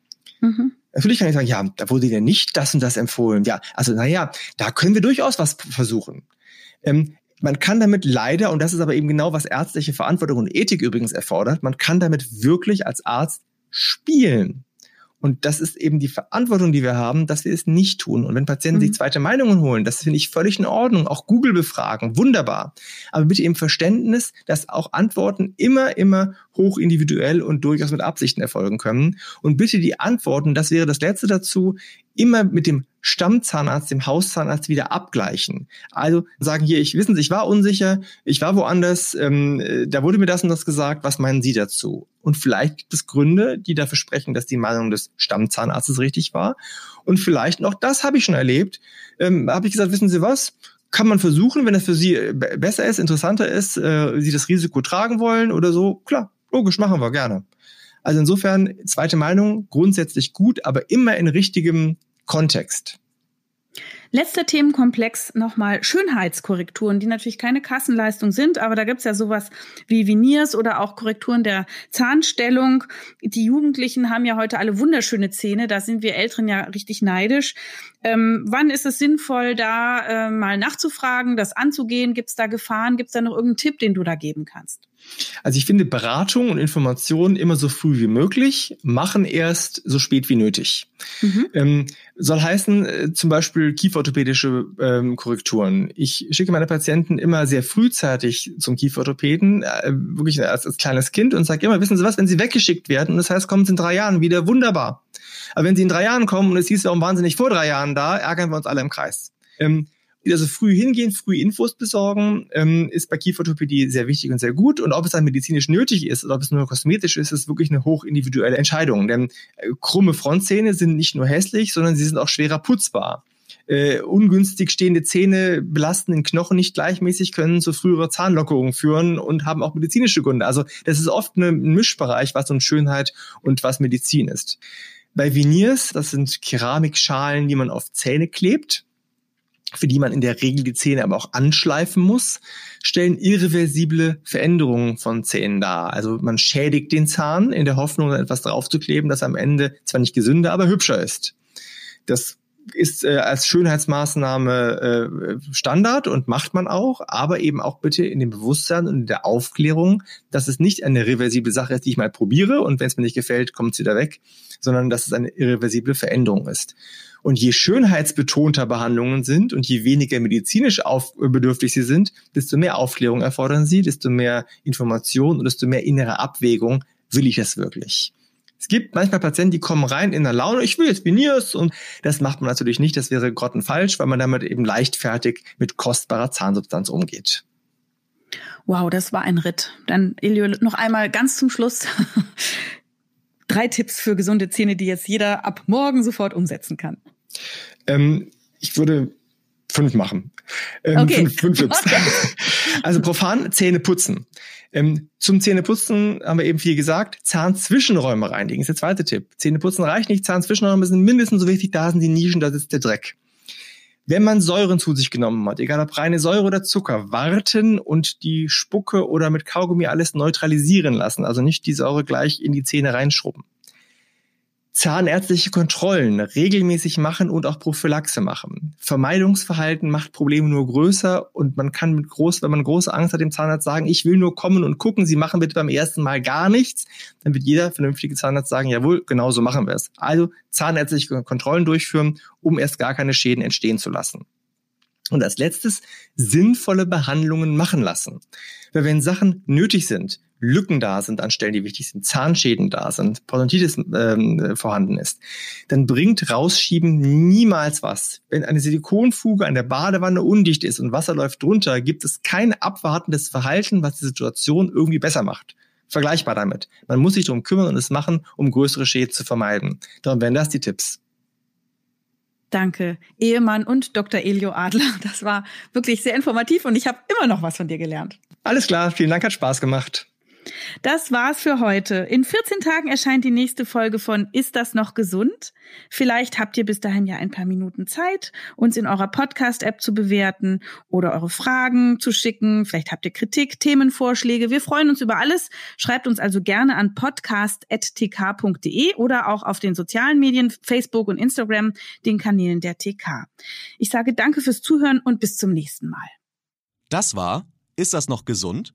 Speaker 2: Mhm. Natürlich kann ich sagen, ja, da wurde dir nicht das und das empfohlen. Ja, also naja, da können wir durchaus was versuchen. Ähm, man kann damit leider, und das ist aber eben genau, was ärztliche Verantwortung und Ethik übrigens erfordert, man kann damit wirklich als Arzt spielen. Und das ist eben die Verantwortung, die wir haben, dass wir es nicht tun. Und wenn Patienten mhm. sich zweite Meinungen holen, das finde ich völlig in Ordnung. Auch Google befragen, wunderbar. Aber bitte im Verständnis, dass auch Antworten immer, immer hoch individuell und durchaus mit Absichten erfolgen können. Und bitte die Antworten, das wäre das letzte dazu, immer mit dem Stammzahnarzt, dem Hauszahnarzt wieder abgleichen. Also sagen hier, ich wissen Sie, ich war unsicher, ich war woanders, ähm, äh, da wurde mir das und das gesagt, was meinen Sie dazu? Und vielleicht gibt es Gründe, die dafür sprechen, dass die Meinung des Stammzahnarztes richtig war. Und vielleicht noch, das habe ich schon erlebt, ähm, habe ich gesagt, wissen Sie was? Kann man versuchen, wenn es für Sie äh, besser ist, interessanter ist, äh, Sie das Risiko tragen wollen oder so, klar, logisch, machen wir gerne. Also insofern, zweite Meinung, grundsätzlich gut, aber immer in richtigem Kontext.
Speaker 1: Letzter Themenkomplex nochmal Schönheitskorrekturen, die natürlich keine Kassenleistung sind, aber da gibt's ja sowas wie Veneers oder auch Korrekturen der Zahnstellung. Die Jugendlichen haben ja heute alle wunderschöne Zähne, da sind wir Älteren ja richtig neidisch. Ähm, wann ist es sinnvoll, da äh, mal nachzufragen, das anzugehen? Gibt's da Gefahren? Gibt's da noch irgendeinen Tipp, den du da geben kannst?
Speaker 2: Also ich finde Beratung und Information immer so früh wie möglich, machen erst so spät wie nötig. Mhm. Ähm, soll heißen, äh, zum Beispiel kieferorthopädische ähm, Korrekturen. Ich schicke meine Patienten immer sehr frühzeitig zum Kieferorthopäden, äh, wirklich als, als kleines Kind und sage immer, wissen Sie was, wenn Sie weggeschickt werden und das heißt, kommen Sie in drei Jahren wieder, wunderbar. Aber wenn Sie in drei Jahren kommen und es hieß, warum waren Sie nicht vor drei Jahren da, ärgern wir uns alle im Kreis. Ähm, also früh hingehen, früh Infos besorgen, ähm, ist bei Kieferorthopädie sehr wichtig und sehr gut. Und ob es dann medizinisch nötig ist oder ob es nur kosmetisch ist, ist wirklich eine hochindividuelle Entscheidung. Denn äh, krumme Frontzähne sind nicht nur hässlich, sondern sie sind auch schwerer putzbar. Äh, ungünstig stehende Zähne belasten den Knochen nicht gleichmäßig, können zu früherer Zahnlockerung führen und haben auch medizinische Gründe. Also das ist oft ein Mischbereich, was uns Schönheit und was Medizin ist. Bei Veneers, das sind Keramikschalen, die man auf Zähne klebt für die man in der Regel die Zähne aber auch anschleifen muss, stellen irreversible Veränderungen von Zähnen dar. Also man schädigt den Zahn in der Hoffnung, etwas draufzukleben, das am Ende zwar nicht gesünder, aber hübscher ist. Das ist äh, als Schönheitsmaßnahme äh, Standard und macht man auch, aber eben auch bitte in dem Bewusstsein und in der Aufklärung, dass es nicht eine reversible Sache ist, die ich mal probiere und wenn es mir nicht gefällt, kommt es wieder weg, sondern dass es eine irreversible Veränderung ist. Und je schönheitsbetonter Behandlungen sind und je weniger medizinisch auf, bedürftig sie sind, desto mehr Aufklärung erfordern sie, desto mehr Information und desto mehr innere Abwägung. Will ich das wirklich? Es gibt manchmal Patienten, die kommen rein in der Laune, ich will jetzt Veneers und das macht man natürlich nicht, das wäre grottenfalsch, weil man damit eben leichtfertig mit kostbarer Zahnsubstanz umgeht.
Speaker 1: Wow, das war ein Ritt. Dann, Elio, noch einmal ganz zum Schluss. Drei Tipps für gesunde Zähne, die jetzt jeder ab morgen sofort umsetzen kann.
Speaker 2: Ähm, ich würde fünf machen. Ähm, okay. Fünf, fünf Tipps. Okay. Also profan Zähne putzen. Ähm, zum Zähneputzen haben wir eben viel gesagt. Zahnzwischenräume reinigen ist der zweite Tipp. Zähneputzen reicht nicht. Zahnzwischenräume sind mindestens so wichtig. Da sind die Nischen, da sitzt der Dreck. Wenn man Säuren zu sich genommen hat, egal ob reine Säure oder Zucker, warten und die Spucke oder mit Kaugummi alles neutralisieren lassen. Also nicht die Säure gleich in die Zähne reinschrubben zahnärztliche Kontrollen regelmäßig machen und auch Prophylaxe machen. Vermeidungsverhalten macht Probleme nur größer und man kann mit groß, wenn man große Angst hat, dem Zahnarzt sagen, ich will nur kommen und gucken, Sie machen bitte beim ersten Mal gar nichts. Dann wird jeder vernünftige Zahnarzt sagen, jawohl, genau so machen wir es. Also zahnärztliche Kontrollen durchführen, um erst gar keine Schäden entstehen zu lassen. Und als letztes sinnvolle Behandlungen machen lassen. Weil wenn Sachen nötig sind, Lücken da sind an Stellen, die wichtig sind, Zahnschäden da sind, Parodontitis ähm, vorhanden ist, dann bringt Rausschieben niemals was. Wenn eine Silikonfuge an der Badewanne undicht ist und Wasser läuft drunter, gibt es kein abwartendes Verhalten, was die Situation irgendwie besser macht. Vergleichbar damit. Man muss sich darum kümmern und es machen, um größere Schäden zu vermeiden. Darum wären das die Tipps.
Speaker 1: Danke, Ehemann und Dr. Elio Adler. Das war wirklich sehr informativ und ich habe immer noch was von dir gelernt.
Speaker 2: Alles klar, vielen Dank, hat Spaß gemacht.
Speaker 1: Das war's für heute. In 14 Tagen erscheint die nächste Folge von Ist das noch gesund? Vielleicht habt ihr bis dahin ja ein paar Minuten Zeit, uns in eurer Podcast-App zu bewerten oder eure Fragen zu schicken. Vielleicht habt ihr Kritik, Themenvorschläge. Wir freuen uns über alles. Schreibt uns also gerne an podcast.tk.de oder auch auf den sozialen Medien, Facebook und Instagram, den Kanälen der TK. Ich sage danke fürs Zuhören und bis zum nächsten Mal.
Speaker 3: Das war Ist das noch gesund?